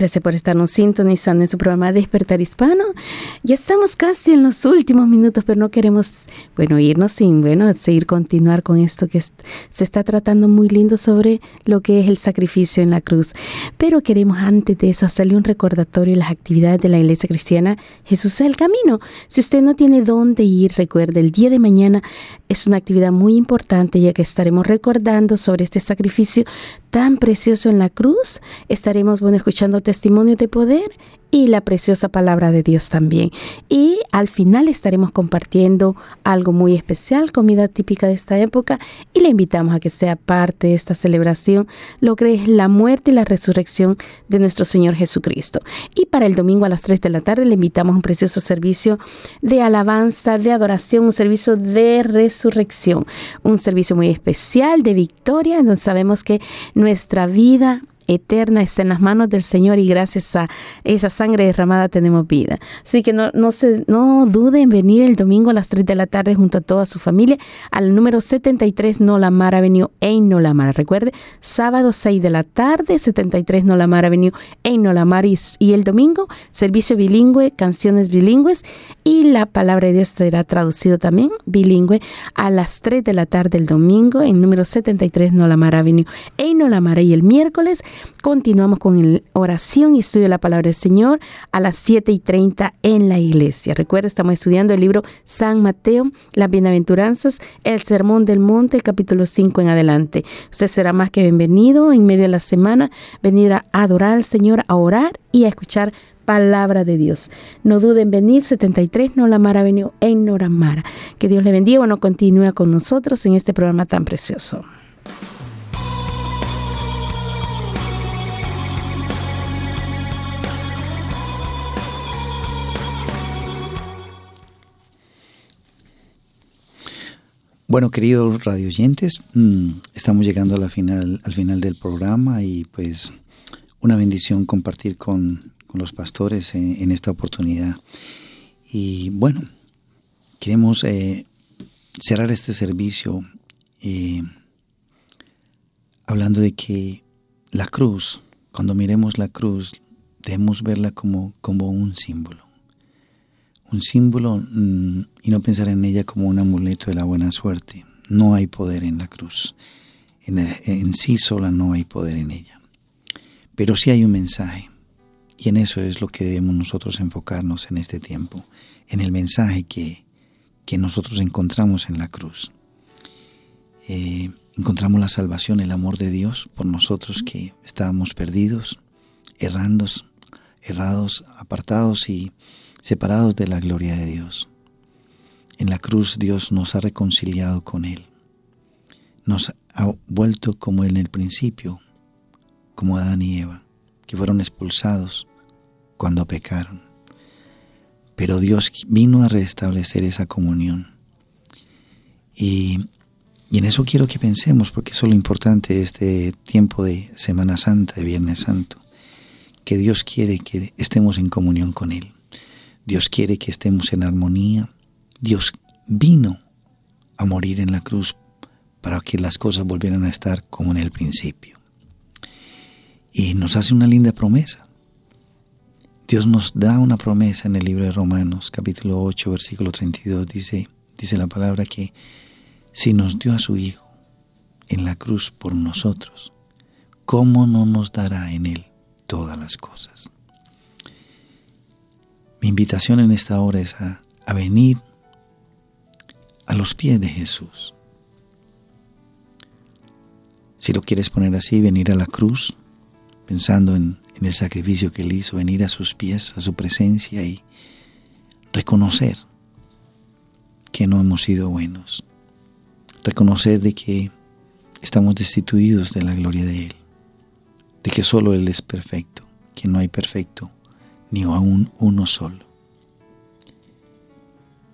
Gracias por estarnos sintonizando en su programa Despertar Hispano. Ya estamos casi en los últimos minutos, pero no queremos, bueno, irnos sin, bueno, seguir continuar con esto que se está tratando muy lindo sobre lo que es el sacrificio en la cruz. Pero queremos antes de eso hacerle un recordatorio de las actividades de la Iglesia Cristiana Jesús es el Camino. Si usted no tiene dónde ir, recuerde, el día de mañana es una actividad muy importante ya que estaremos recordando sobre este sacrificio tan precioso en la cruz. Estaremos, bueno, escuchando testimonios de poder y la preciosa palabra de Dios también. Y al final estaremos compartiendo algo muy especial, comida típica de esta época, y le invitamos a que sea parte de esta celebración, lo que es la muerte y la resurrección de nuestro Señor Jesucristo. Y para el domingo a las 3 de la tarde le invitamos a un precioso servicio de alabanza, de adoración, un servicio de resurrección, un servicio muy especial de victoria, donde sabemos que nuestra vida eterna está en las manos del Señor y gracias a esa sangre derramada tenemos vida. Así que no, no, se, no duden en venir el domingo a las 3 de la tarde junto a toda su familia al número 73 Nolamar Avenue en Nolamar. Recuerde, sábado 6 de la tarde, 73 Nolamar Avenue en Nolamar y, y el domingo servicio bilingüe, canciones bilingües y la palabra de Dios será traducido también bilingüe a las 3 de la tarde el domingo en número 73 Nolamar Avenue en Nolamar y el miércoles Continuamos con la oración y estudio de la palabra del Señor a las 7 y 30 en la iglesia. Recuerda, estamos estudiando el libro San Mateo, las bienaventuranzas, el sermón del monte, capítulo 5 en adelante. Usted será más que bienvenido en medio de la semana, venir a adorar al Señor, a orar y a escuchar palabra de Dios. No duden en venir, 73 Nolamara venido en Noramara. Que Dios le bendiga. Bueno, continúa con nosotros en este programa tan precioso. Bueno, queridos radioyentes, mm, estamos llegando a final, al final del programa y pues una bendición compartir con, los pastores en, esta oportunidad. Y bueno, queremos eh, cerrar este servicio eh, hablando de que la cruz, cuando miremos la cruz, debemos verla como, como un símbolo un símbolo mm, y no pensar en ella como un amuleto de la buena suerte. No hay poder en la cruz. En, en, sí sola no hay poder en ella. Pero sí hay un mensaje. Y en eso es lo que debemos nosotros enfocarnos en este tiempo. En el mensaje que, que nosotros encontramos en la cruz. Eh, encontramos la salvación, el amor de Dios por nosotros que estábamos perdidos, errandos, errados, apartados y separados de la gloria de Dios. En la cruz Dios nos ha reconciliado con Él. Nos ha vuelto como en el principio, como Adán y Eva, que fueron expulsados cuando pecaron. Pero Dios vino a restablecer esa comunión. Y, y en eso quiero que pensemos, porque eso es lo importante de este tiempo de Semana Santa, de Viernes Santo, que Dios quiere que estemos en comunión con Él. Dios quiere que estemos en armonía. Dios vino a morir en la cruz para que las cosas volvieran a estar como en el principio. Y nos hace una linda promesa. Dios nos da una promesa en el libro de Romanos, capítulo 8, versículo 32. Dice, dice la palabra que si nos dio a su Hijo en la cruz por nosotros, ¿cómo no nos dará en Él todas las cosas? Mi invitación en esta hora es a, venir a los pies de Jesús. Si lo quieres poner así, venir a la cruz, pensando en, en, el sacrificio que él hizo, venir a sus pies, a su presencia y reconocer que no hemos sido buenos, reconocer de que estamos destituidos de la gloria de Él, de que solo Él es perfecto, que no hay perfecto ni aún uno solo.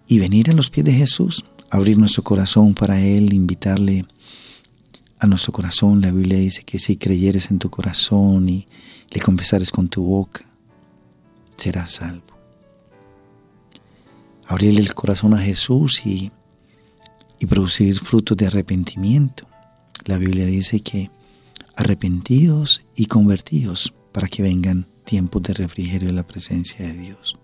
Y venir a los pies de Jesús, abrir nuestro corazón para Él, invitarle a nuestro corazón. La Biblia dice que si creyeres en tu corazón y le confesares con tu boca, serás salvo. Abrirle el corazón a Jesús y, y producir frutos de arrepentimiento. La Biblia dice que arrepentidos y convertidos para que vengan tiempos de refrigerio en la presencia de Dios.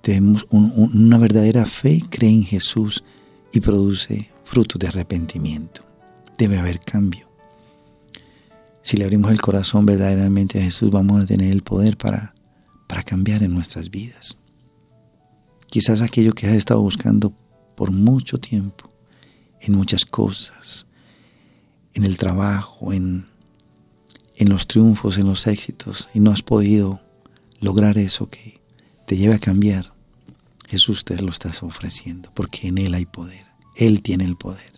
Tenemos un- un- una verdadera fe, cree en Jesús y produce frutos de arrepentimiento. Debe haber cambio. Si le abrimos el corazón verdaderamente a Jesús, vamos a tener el poder para, para cambiar en nuestras vidas. Quizás aquello que has estado buscando por mucho tiempo, en muchas cosas, en el trabajo, en, en los triunfos, en los éxitos, y no has podido lograr eso que te lleve a cambiar, Jesús te lo está ofreciendo, porque en Él hay poder. Él tiene el poder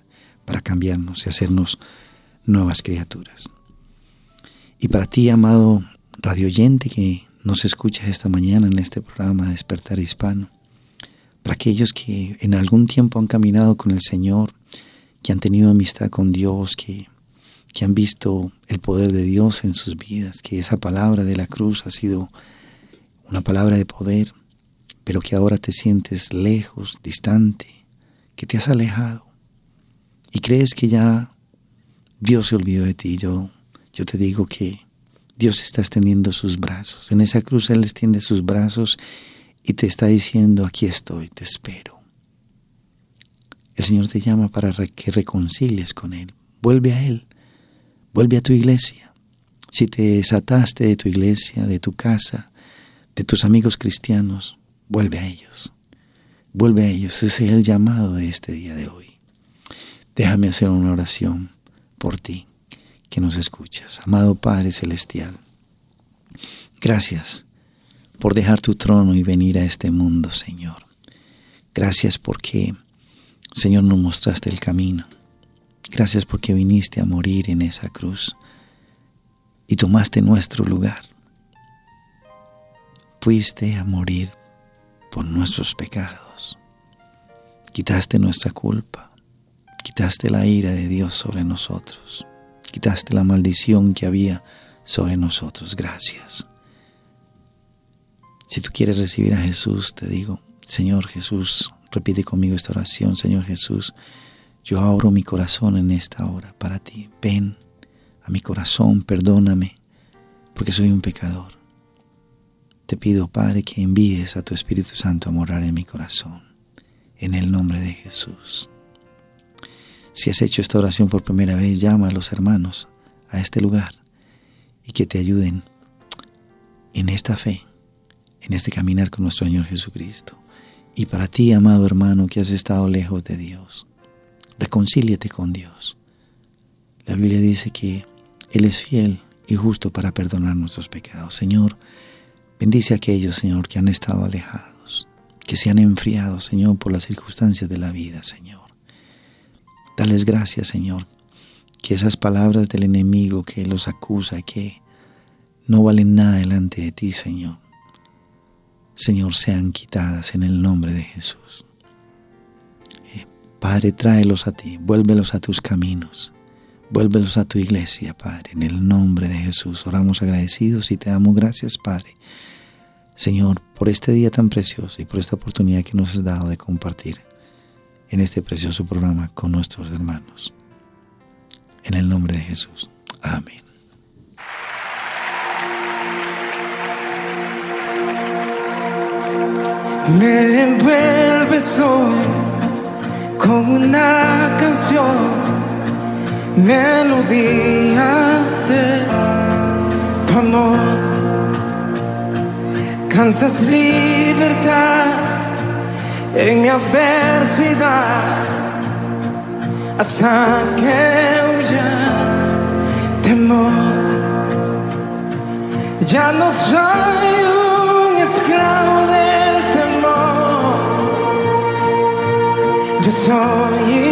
para cambiarnos y hacernos nuevas criaturas. Y para ti, amado radioyente que nos escuchas esta mañana en este programa Despertar Hispano, para aquellos que en algún tiempo han caminado con el Señor, que han tenido amistad con Dios, que, que han visto el poder de Dios en sus vidas, que esa palabra de la cruz ha sido una palabra de poder, pero que ahora te sientes lejos, distante, que te has alejado y crees que ya Dios se olvidó de ti. Yo, yo te digo que Dios está extendiendo sus brazos. En esa cruz Él extiende sus brazos y te está diciendo, aquí estoy, te espero. El Señor te llama para que reconcilies con Él. Vuelve a Él, vuelve a tu iglesia. Si te desataste de tu iglesia, de tu casa, de tus amigos cristianos, vuelve a ellos. Vuelve a ellos. Ese es el llamado de este día de hoy. Déjame hacer una oración por ti que nos escuchas. Amado Padre Celestial, gracias por dejar tu trono y venir a este mundo, Señor. Gracias porque, Señor, nos mostraste el camino. Gracias porque viniste a morir en esa cruz y tomaste nuestro lugar. Fuiste a morir por nuestros pecados. Quitaste nuestra culpa. Quitaste la ira de Dios sobre nosotros. Quitaste la maldición que había sobre nosotros. Gracias. Si tú quieres recibir a Jesús, te digo, Señor Jesús, repite conmigo esta oración, Señor Jesús, yo abro mi corazón en esta hora para ti. Ven a mi corazón, perdóname, porque soy un pecador. Te pido, Padre, que envíes a tu Espíritu Santo a morar en mi corazón, en el nombre de Jesús. Si has hecho esta oración por primera vez, llama a los hermanos a este lugar y que te ayuden en esta fe, en este caminar con nuestro Señor Jesucristo. Y para ti, amado hermano, que has estado lejos de Dios, reconcíliate con Dios. La Biblia dice que Él es fiel y justo para perdonar nuestros pecados. Señor, bendice a aquellos, Señor, que han estado alejados, que se han enfriado, Señor, por las circunstancias de la vida, Señor. Dales gracias, Señor, que esas palabras del enemigo que los acusa y que no valen nada delante de ti, Señor, Señor, sean quitadas en el nombre de Jesús. Eh, Padre, tráelos a ti, vuélvelos a tus caminos, vuélvelos a tu iglesia, Padre, en el nombre de Jesús. Oramos agradecidos y te damos gracias, Padre. Señor, por este día tan precioso y por esta oportunidad que nos has dado de compartir en este precioso programa con nuestros hermanos. En el nombre de Jesús. Amén. Me envuelves hoy con una canción, melodía de tu amor. Cantas libertad en mi adversidad hasta que huya temor. Ya no soy un esclavo del temor. Yo soy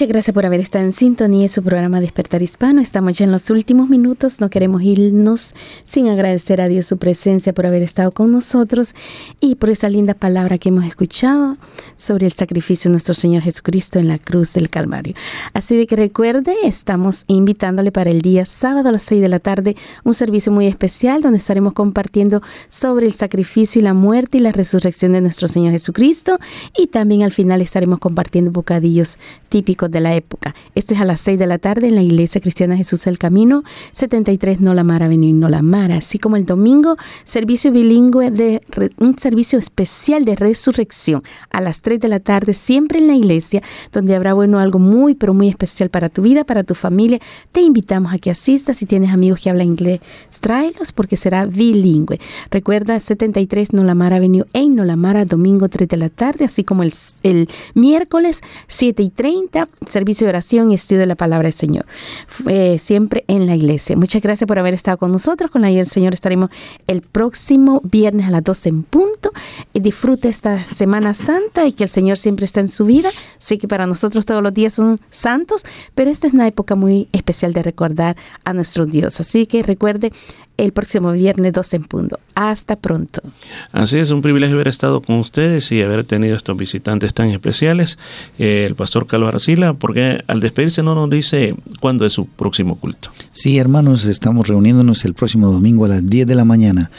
Muchas gracias por haber estado en sintonía de su programa Despertar Hispano. Estamos ya en los últimos minutos. No queremos irnos sin agradecer a Dios su presencia por haber estado con nosotros y por esa linda palabra que hemos escuchado sobre el sacrificio de nuestro Señor Jesucristo en la cruz del Calvario. Así de que recuerde, estamos invitándole para el día sábado a las 6 de la tarde un servicio muy especial donde estaremos compartiendo sobre el sacrificio y la muerte y la resurrección de nuestro Señor Jesucristo. Y también al final estaremos compartiendo bocadillos típicos de la época. Esto es a las 6 de la tarde en la Iglesia Cristiana Jesús el Camino, 73 Nolamara Avenue Nolamara, así como el domingo, servicio bilingüe de un servicio especial de resurrección a las 3 de la tarde, siempre en la iglesia, donde habrá bueno algo muy pero muy especial para tu vida, para tu familia. Te invitamos a que asistas si tienes amigos que hablan inglés, tráelos porque será bilingüe. Recuerda 73 Nolamara Avenue en Nolamara, domingo 3 de la tarde, así como el, el miércoles 7 y 30, servicio de oración y estudio de la palabra del Señor. Eh, siempre en la iglesia. Muchas gracias por haber estado con nosotros. Con la ayuda Señor estaremos el próximo viernes a las 12 en punto. Y disfrute esta Semana Santa y que el Señor siempre está en su vida. Sé que para nosotros todos los días son santos, pero esta es una época muy especial de recordar a nuestro Dios. Así que recuerde el próximo viernes 12 en punto. Hasta pronto. Así es, un privilegio haber estado con ustedes y haber tenido estos visitantes tan especiales. Eh, el pastor Carlos Arcila, porque al despedirse no nos dice cuándo es su próximo culto. Sí, hermanos, estamos reuniéndonos el próximo domingo a las 10 de la mañana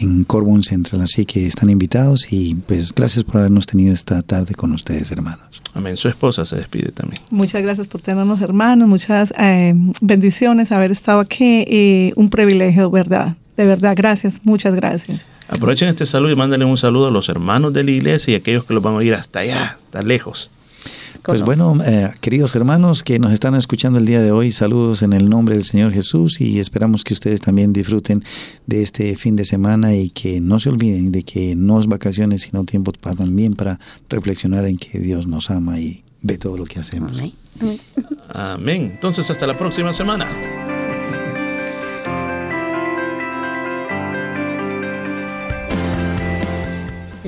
en Corbon Central, así que están invitados y pues gracias por habernos tenido esta tarde con ustedes, hermanos. Amén. Su esposa se despide también. Muchas gracias por tenernos hermanos, muchas eh, bendiciones haber estado aquí y un privilegio, ¿verdad? De verdad, gracias, muchas gracias. Aprovechen este saludo y mándenle un saludo a los hermanos de la iglesia y a aquellos que los van a oír hasta allá, hasta lejos. Pues bueno, eh, queridos hermanos que nos están escuchando el día de hoy, saludos en el nombre del Señor Jesús y esperamos que ustedes también disfruten de este fin de semana y que no se olviden de que no es vacaciones, sino tiempo para, también para reflexionar en que Dios nos ama y ve todo lo que hacemos. Amén. Entonces, hasta la próxima semana.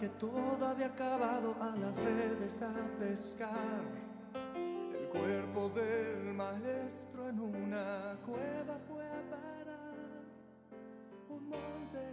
Que todo había acabado a las redes a pescar. El cuerpo del maestro en una cueva fue a parar. Un monte